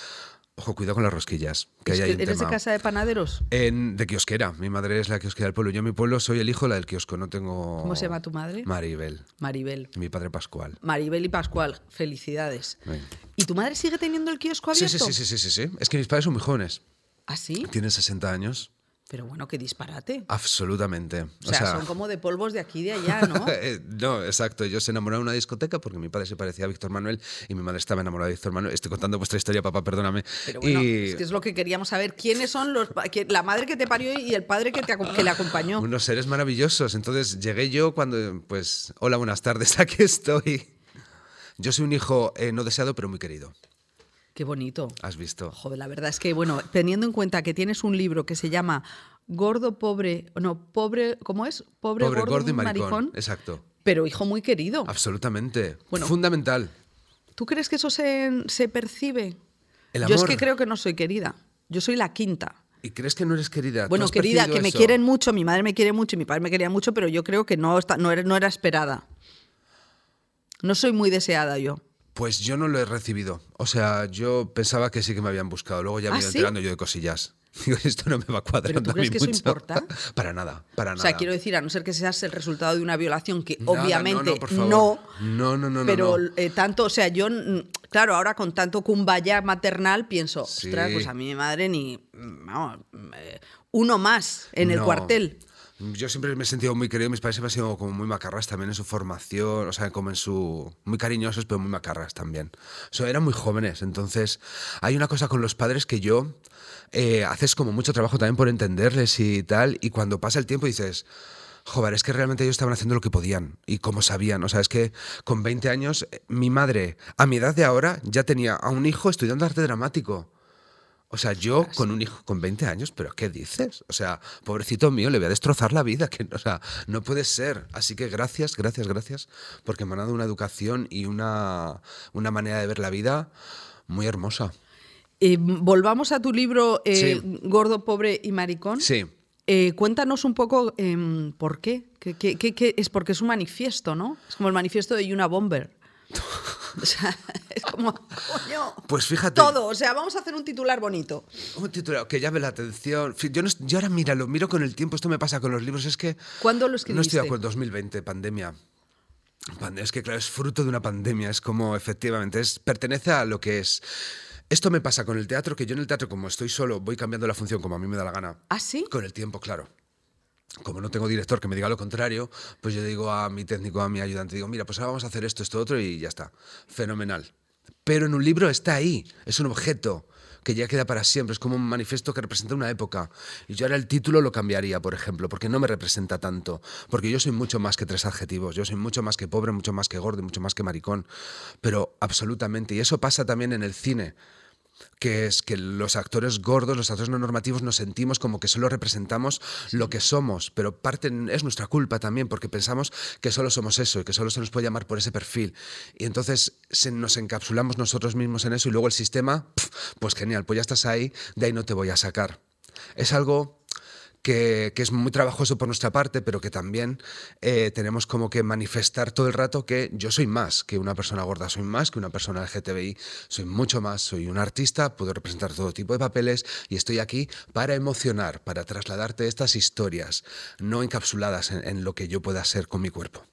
Ojo, cuidado con las rosquillas, que ahí un ¿Eres tema. de casa de panaderos? En, de kiosquera, mi madre es la kiosquera del pueblo. Yo en mi pueblo soy el hijo de la del kiosco, no tengo... ¿Cómo se llama tu madre? Maribel, Maribel. mi padre Pascual. Maribel y Pascual, felicidades. Bien. ¿Y tu madre sigue teniendo el kiosco Sí, abierto? sí, sí, sí, sí, sí. Es que mis padres son muy jóvenes, ¿Ah, sí? tienen 60 años. Pero bueno, qué disparate. Absolutamente. O sea, son como de polvos de aquí y de allá, ¿no? Eh, no, exacto. Ellos se enamoraron en una discoteca porque mi padre se parecía a Víctor Manuel y mi madre estaba enamorada de Víctor Manuel. Estoy contando vuestra historia, papá, perdóname. Pero bueno, y es que es lo que queríamos saber. ¿Quiénes son los la madre que te parió y el padre que, te, que le acompañó? unos seres maravillosos. Entonces llegué yo cuando, pues, hola, buenas tardes, aquí estoy. Yo soy un hijo eh, no deseado, pero muy querido. Qué bonito. ¿Has visto? Joder, la verdad es que, bueno, teniendo en cuenta que tienes un libro que se llama Gordo, Pobre, no, Pobre, ¿cómo es? Pobre, Pobre, gordo, gordo y maricón. Exacto. pero hijo muy querido. Absolutamente. Bueno. Fundamental. ¿Tú crees que eso se, se percibe? El Yo es amor. que creo que no soy querida. Yo soy la quinta. ¿Y crees que no eres querida? ¿Tú Bueno, querida, que me quieren mucho, mi madre me quiere mucho y mi padre me quería mucho, pero yo creo que no, está, no, era, no era esperada. No soy muy deseada yo. Pues yo no lo he recibido. O sea, yo pensaba que sí que me habían buscado. Luego ya me ¿Ah, he ido sí? enterando yo de cosillas. Digo, esto no me va cuadrando ¿Pero tú a crees mí que eso mucho. importa? Para nada, para O nada. sea, quiero decir, a no ser que seas el resultado de una violación, que Nada, obviamente no, no, no, No, no, pero no. eh, tanto, o sea, yo, claro, ahora con tanto cumbaya maternal pienso, Sí. ostras, pues a mí mi madre ni, vamos, eh, uno más en el cuartel. Yo siempre me he sentido muy querido, mis padres siempre han sido como muy macarras también en su formación, o sea, como en su... muy cariñosos, pero muy macarras también. O sea, eran muy jóvenes, entonces hay una cosa con los padres que yo... eh, haces como mucho trabajo también por entenderles y tal, y cuando pasa el tiempo dices... Joder, es que realmente ellos estaban haciendo lo que podían y como sabían. O sea, es que con 20 años, eh, mi madre, a mi edad de ahora, ya tenía a un hijo estudiando arte dramático. O sea, yo con un hijo con 20 años, ¿pero qué dices? O sea, pobrecito mío, le voy a destrozar la vida. Que, o sea, no puede ser. Así que gracias, gracias, gracias, porque me han dado una educación y una, una manera de ver la vida muy hermosa. Eh, volvamos a tu libro eh, Sí. Gordo, Pobre y Maricón. Sí. Eh, cuéntanos un poco em, por qué. ¿Qué, qué- qué- qué- Es porque es un manifiesto, ¿no? Es como el manifiesto de Yuna Bomber. O sea, es como, coño. Pues fíjate. Todo, o sea, vamos a hacer un titular bonito. Un titular que llame la atención. Yo, no, est- yo ahora mira, lo miro con el tiempo. Esto me pasa con los libros. Es que. ¿Cuándo lo No estoy escribiste? de acuerdo. 2020, pandemia. Pande- Es que, claro, es fruto de una pandemia. Es como, efectivamente, es, pertenece a lo que es. Esto me pasa con el teatro, que yo en el teatro, como estoy solo, voy cambiando la función como a mí me da la gana. ¿Ah, sí? Con el tiempo, claro. Como no tengo director que me diga lo contrario, pues yo digo a mi técnico, a mi ayudante, digo, mira, pues ahora vamos a hacer esto, esto, otro y ya está. Fenomenal. Pero en un libro está ahí, es un objeto que ya queda para siempre, es como un manifiesto que representa una época. Y yo ahora el título lo cambiaría, por ejemplo, porque no me representa tanto. Porque yo soy mucho más que tres adjetivos, yo soy mucho más que pobre, mucho más que gordo, mucho más que maricón. Pero absolutamente, y eso pasa también en el cine que es que los actores gordos, los actores no normativos, nos sentimos como que solo representamos lo que somos, pero parte es nuestra culpa también, porque pensamos que solo somos eso y que solo se nos puede llamar por ese perfil. Y entonces se, nos encapsulamos nosotros mismos en eso y luego el sistema, pues genial, pues ya estás ahí, de ahí no te voy a sacar. Es algo que, es muy trabajoso por nuestra parte, pero que también eh, tenemos como que manifestar todo el rato que yo soy más que una persona gorda, soy más que una persona LGTBI, soy mucho más, soy un artista, puedo representar todo tipo de papeles y estoy aquí para emocionar, para trasladarte estas historias, no encapsuladas en, en lo que yo pueda ser con mi cuerpo.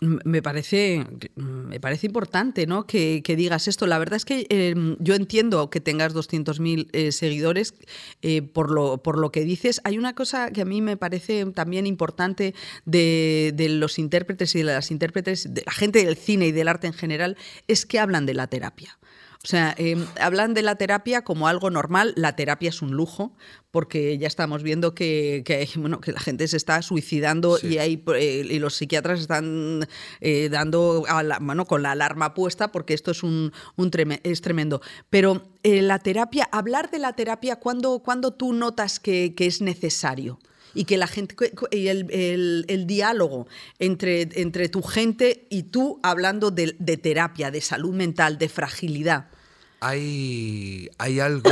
Me parece, me parece importante ¿no? que, que digas esto. La verdad es que eh, yo entiendo que tengas 200.000 eh, seguidores eh, por, lo, por lo que dices. Hay una cosa que a mí me parece también importante de, de los intérpretes y de las intérpretes, de la gente del cine y del arte en general, es que hablan de la terapia. O sea, eh, hablan de la terapia como algo normal. La terapia es un lujo, porque ya estamos viendo que, bueno, que la gente se está suicidando Sí. y, hay, eh, y los psiquiatras están eh, dando a la- bueno, con la alarma puesta, porque esto es, un, un treme- es tremendo. Pero la terapia, hablar de la terapia, ¿cuándo, cuándo tú notas que, que es necesario? Y que la gente, y el, el- el diálogo entre, entre tu gente y tú hablando de, de terapia, de salud mental, de fragilidad. Hay, hay algo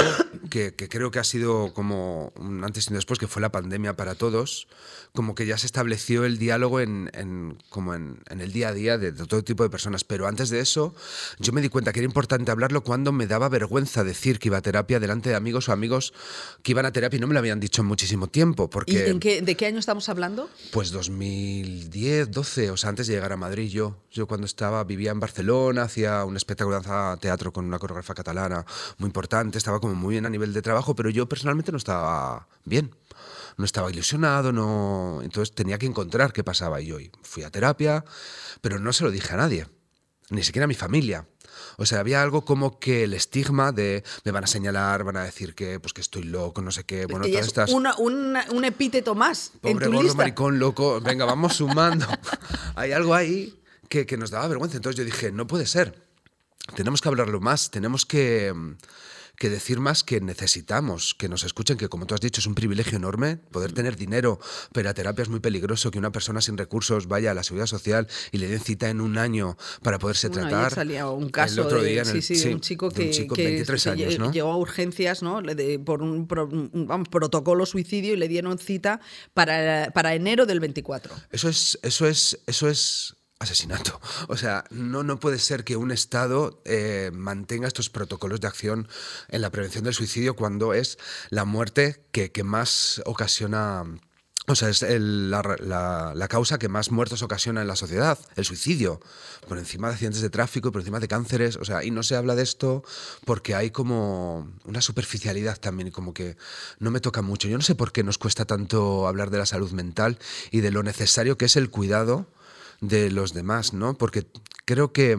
que, que creo que ha sido como un antes y un después, que fue la pandemia para todos, como que ya se estableció el diálogo en, en- como en, en el día a día de, de todo tipo de personas. Pero antes de eso, yo me di cuenta que era importante hablarlo cuando me daba vergüenza decir que iba a terapia delante de amigos o amigos que iban a terapia y no me lo habían dicho en muchísimo tiempo. ¿Y Porque, en qué, de qué año estamos hablando? pues 2010, 12, o sea, antes de llegar a Madrid yo. Yo cuando estaba, vivía en Barcelona, hacía un espectáculo de danza teatro con una coreógrafa catalana muy importante, estaba como muy bien a nivel de trabajo, pero yo personalmente no estaba bien. No estaba ilusionado, no... Entonces tenía que encontrar qué pasaba y yo fui a terapia, pero no se lo dije a nadie, ni siquiera a mi familia. O sea, había algo como que el estigma de me van a señalar, van a decir que pues que estoy loco, no sé qué, bueno, todas es estas una- una- un epíteto más en Pobre tu gordo, lista. maricón, loco. Venga, vamos sumando. Hay algo ahí que, que nos daba vergüenza. Entonces yo dije, no puede ser. Tenemos que hablarlo más. Tenemos que, mm, que decir más que necesitamos que nos escuchen, que como tú has dicho es un privilegio enorme poder tener dinero, pero la terapia es muy peligroso, que una persona sin recursos vaya a la seguridad social y le den cita en un año para poderse Bueno, tratar. salía un El caso otro de, día sí, el- sí, de un chico de que, un chico, que 23 se años, lle- ¿no? llegó a urgencias ¿no? De- por un, pro- un, vamos, protocolo suicidio y le dieron cita para, para enero del 24. Eso es, eso es, eso es asesinato. O sea, no, no puede ser que un Estado eh, mantenga estos protocolos de acción en la prevención del suicidio cuando es la muerte que, que más ocasiona O sea, es el- la, la- la causa que más muertos ocasiona en la sociedad, el suicidio, por encima de accidentes de tráfico, por encima de cánceres, o sea, y no se habla de esto porque hay como una superficialidad también, y como que no me toca mucho. Yo no sé por qué nos cuesta tanto hablar de la salud mental y de lo necesario que es el cuidado de los demás, ¿no? Porque creo que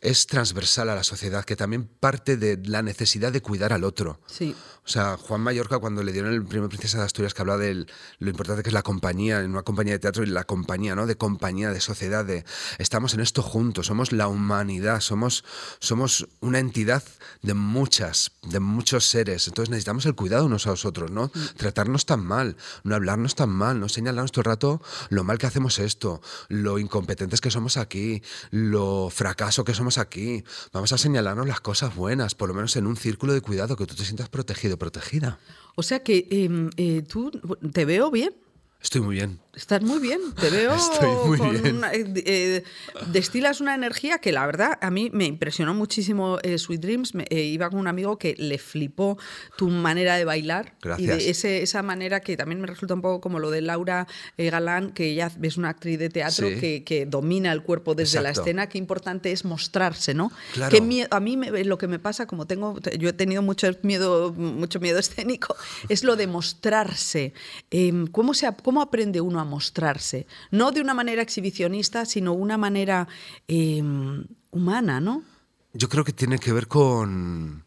es transversal a la sociedad, que también parte de la necesidad de cuidar al otro. Sí. O sea, Juan Mallorca, cuando le dieron el primer Princesa de Asturias, que hablaba de lo importante que es la compañía, en una compañía de teatro y la compañía, ¿no? De compañía, de sociedad, de estamos en esto juntos, somos la humanidad, somos, somos una entidad de muchas, de muchos seres. Entonces necesitamos el cuidado unos a los otros, ¿no? Tratarnos tan mal, no hablarnos tan mal, no señalarnos todo el rato lo mal que hacemos esto, lo incompetentes que somos aquí, lo fracaso que somos aquí. Vamos a señalarnos las cosas buenas, por lo menos en un círculo de cuidado, que tú te sientas protegido, protegida. O sea que em, eh, tú te veo bien. Estoy muy bien. Estás muy bien, te veo Estoy muy con bien. una- eh, eh, destilas una energía que la verdad a mí me impresionó muchísimo eh, Sweet Dreams. Me- eh, iba con un amigo que le flipó tu manera de bailar y Gracias. de ese, esa manera que también me resulta un poco como lo de Laura Galán, que ella es una actriz de teatro Sí. que, que domina el cuerpo desde la escena. Qué importante es mostrarse, ¿no? Claro. Qué mie- a mí me- lo que me pasa, como tengo, yo he tenido mucho miedo, mucho miedo escénico, es lo de mostrarse. Em, ¿cómo, se, ¿Cómo aprende uno a mostrarse? No de una manera exhibicionista, sino una manera em, humana, ¿no? Yo creo que tiene que ver con,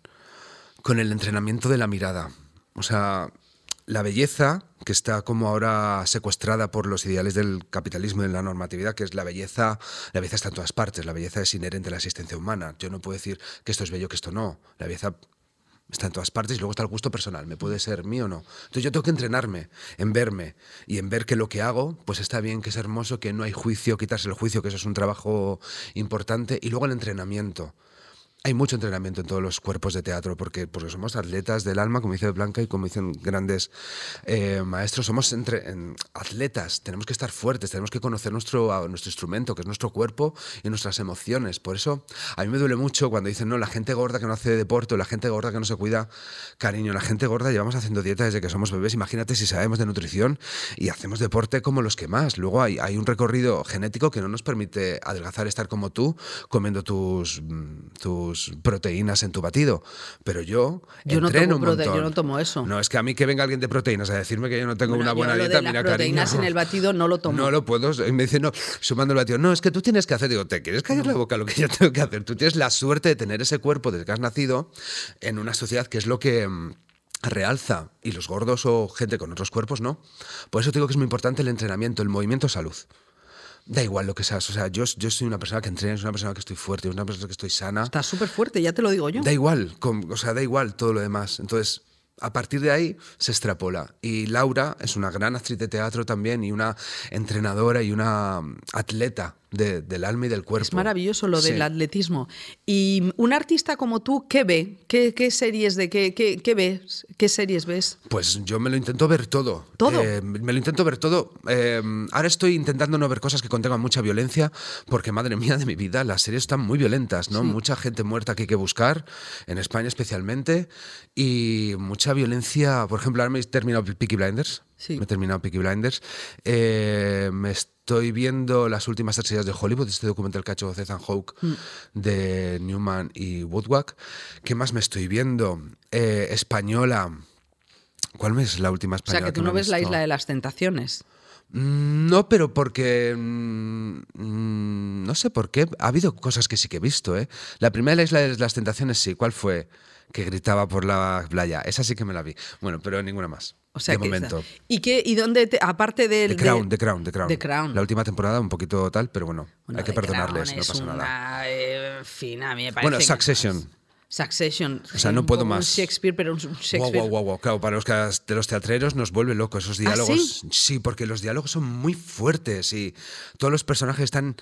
con el entrenamiento de la mirada. O sea, la belleza, que está como ahora secuestrada por los ideales del capitalismo y de la normatividad, que es la belleza, la belleza está en todas partes, la belleza es inherente a la existencia humana. Yo no puedo decir que esto es bello, que esto no. La belleza está en todas partes y luego está el gusto personal, me puede ser mío o no. Entonces yo tengo que entrenarme en verme y en ver que lo que hago, pues está bien, que es hermoso, que no hay juicio, quitarse el juicio, que eso es un trabajo importante, y luego el entrenamiento. Hay mucho entrenamiento en todos los cuerpos de teatro porque, porque somos atletas del alma, como dice Blanca y como dicen grandes eh, maestros, somos entre, en- atletas, tenemos que estar fuertes, tenemos que conocer nuestro, nuestro instrumento, que es nuestro cuerpo y nuestras emociones. Por eso a mí me duele mucho cuando dicen, no, la gente gorda que no hace deporte la gente gorda que no se cuida. Cariño, la gente gorda llevamos haciendo dieta desde que somos bebés. Imagínate si sabemos de nutrición y hacemos deporte como los que más. Luego hay, hay un recorrido genético que no nos permite adelgazar, estar como tú, comiendo tus, mm, tus proteínas en tu batido. Pero yo, Yo no entreno tomo un prote- yo montón. no tomo eso. No, es que a mí que venga alguien de proteínas a decirme que yo no tengo Bueno, una yo buena lo de dieta, las mira, proteínas cariño. en el batido no lo tomo. No lo puedo. Y me dicen, no, sumando el batido. No, es que tú tienes que hacer. Digo, ¿te quieres callar la boca lo que yo tengo que hacer? Tú tienes la suerte de tener ese cuerpo desde que has nacido en una sociedad que es lo que. mm, realza y los gordos o gente con otros cuerpos no. Por eso te digo que es muy importante el entrenamiento, el movimiento salud. Da igual lo que seas, o sea, yo, yo soy una persona que entrena, soy una persona que estoy fuerte, soy una persona que estoy sana. Estás súper fuerte, ya te lo digo yo. Da igual, com- o sea, da igual todo lo demás. Entonces, a partir de ahí se extrapola. Y Laura es una gran actriz de teatro también y una entrenadora y una atleta de- del alma y del cuerpo. Es maravilloso lo del Sí. atletismo. Y un artista como tú, ¿qué ve? ¿Qué, qué series de qué, qué, qué ves? ¿Qué series ves? Pues yo me lo intento ver todo. ¿Todo? Eh, me lo intento ver todo. Eh, ahora estoy intentando no ver cosas que contengan mucha violencia, porque madre mía de mi vida, las series están muy violentas, ¿no? Mucha gente muerta que hay que buscar, en España especialmente, y mucha violencia. Por ejemplo, ahora me he terminado Peaky Blinders. Sí. Me he terminado Peaky Blinders. Eh, me estoy viendo las últimas estrellas de Hollywood, este documental que ha hecho Ethan Hawke Mm. de Newman y Woodward. ¿Qué más me estoy viendo? Eh, española. ¿Cuál es la última O española? sea, que tú no ves la isla de las tentaciones. Mm, No, pero porque. mm, no sé por qué. Ha habido cosas que sí que he visto, ¿eh? La primera de la Isla de las Tentaciones, sí. ¿Cuál fue? Que gritaba por la playa. Esa sí que me la vi. Bueno, pero ninguna más. O sea, de que momento. ¿Y qué y dónde te- aparte del The Crown, de- The Crown, The Crown. The Crown. La última temporada un poquito tal, pero bueno, Bueno, hay que perdonarles, no pasa nada. una, eh, en fin, a mí me parece Bueno, que- Succession. Succession. O sea, sí, no puedo poco un más. Shakespeare, pero un Wow, Shakespeare. wow, wow, wow. Claro, para los, de los teatreros nos vuelve loco esos ¿Ah, diálogos. sí? porque los diálogos son muy fuertes y todos los personajes están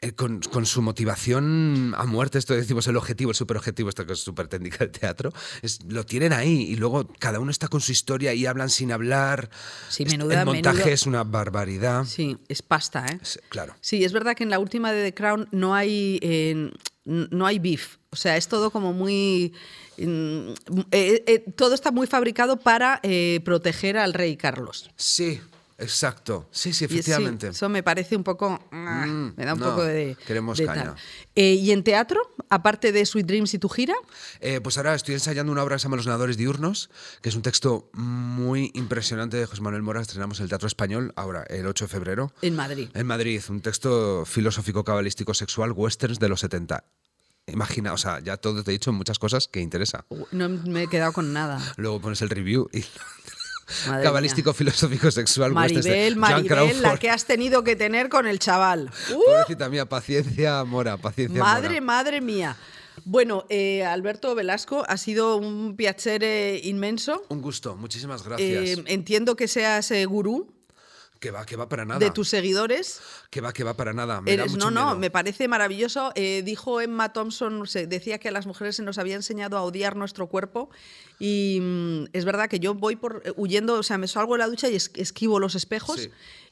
eh, con, con su motivación a muerte, esto decimos el objetivo, el superobjetivo, esto que es súper técnica de teatro, es, lo tienen ahí y luego cada uno está con su historia y hablan sin hablar. Sí, menuda- el montaje menudo- es una barbaridad. Sí, es pasta, ¿eh? Claro. Sí, es verdad que en la última de The Crown no hay, eh, no hay beef. O sea, es todo como muy... mm, eh, todo está muy fabricado para proteger al rey Carlos. Sí, Exacto. Sí, sí, efectivamente. eso me parece un poco. ah, Mm, me da un no, poco de. queremos de caña. Eh, ¿Y en teatro? Aparte de Sweet Dreams y tu gira. Eh, pues ahora estoy ensayando una obra que se llama Los Nadadores Diurnos, que es un texto muy impresionante de José Manuel Mora. Estrenamos en el Teatro Español ahora, el 8 de febrero. En Madrid. En Madrid, un texto filosófico cabalístico sexual westerns de los 70. Imagina, o sea, ya todo te he dicho muchas cosas que interesa. No me he quedado con nada. Luego pones el review y cabalístico filosófico sexual Maribel, Maribel, la que has tenido que tener con el chaval. ¡Uh! Pobrecita mía, paciencia, Mora, paciencia. Madre, Mora. madre mía. Bueno, eh, Alberto Velasco, ha sido un piacere inmenso. Un gusto, muchísimas gracias. Eh, entiendo que seas eh, gurú que va, que va para nada. de tus seguidores. Que va, que va para nada. Me da Eres, mucho no, no, miedo. me parece maravilloso. Eh, dijo Emma Thompson, se decía que a las mujeres se nos había enseñado a odiar nuestro cuerpo y mm, es verdad que yo voy por eh, huyendo, o sea, me salgo de la ducha y es- esquivo los espejos, Sí.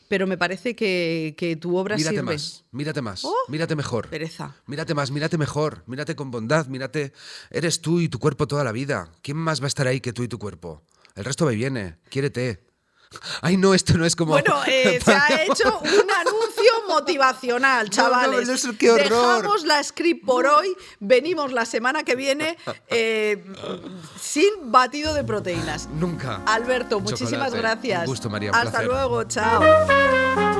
pero me parece que, que tu obra Mírate sirve. más, mírate más, Oh, mírate mejor. pereza. Mírate más, mírate mejor, mírate con bondad, mírate. Eres tú y tu cuerpo toda la vida. ¿Quién más va a estar ahí que tú y tu cuerpo? El resto va y viene. Quiérete. Ay, no, esto no es como. Bueno, eh, se ha hecho un anuncio motivacional, No, chavales. no, eso, qué horror. Dejamos la script por hoy, venimos la semana que viene eh, sin batido de proteínas. Nunca. Alberto, muchísimas Chocolate. gracias. Un gusto, María, un Hasta placer. luego, chao.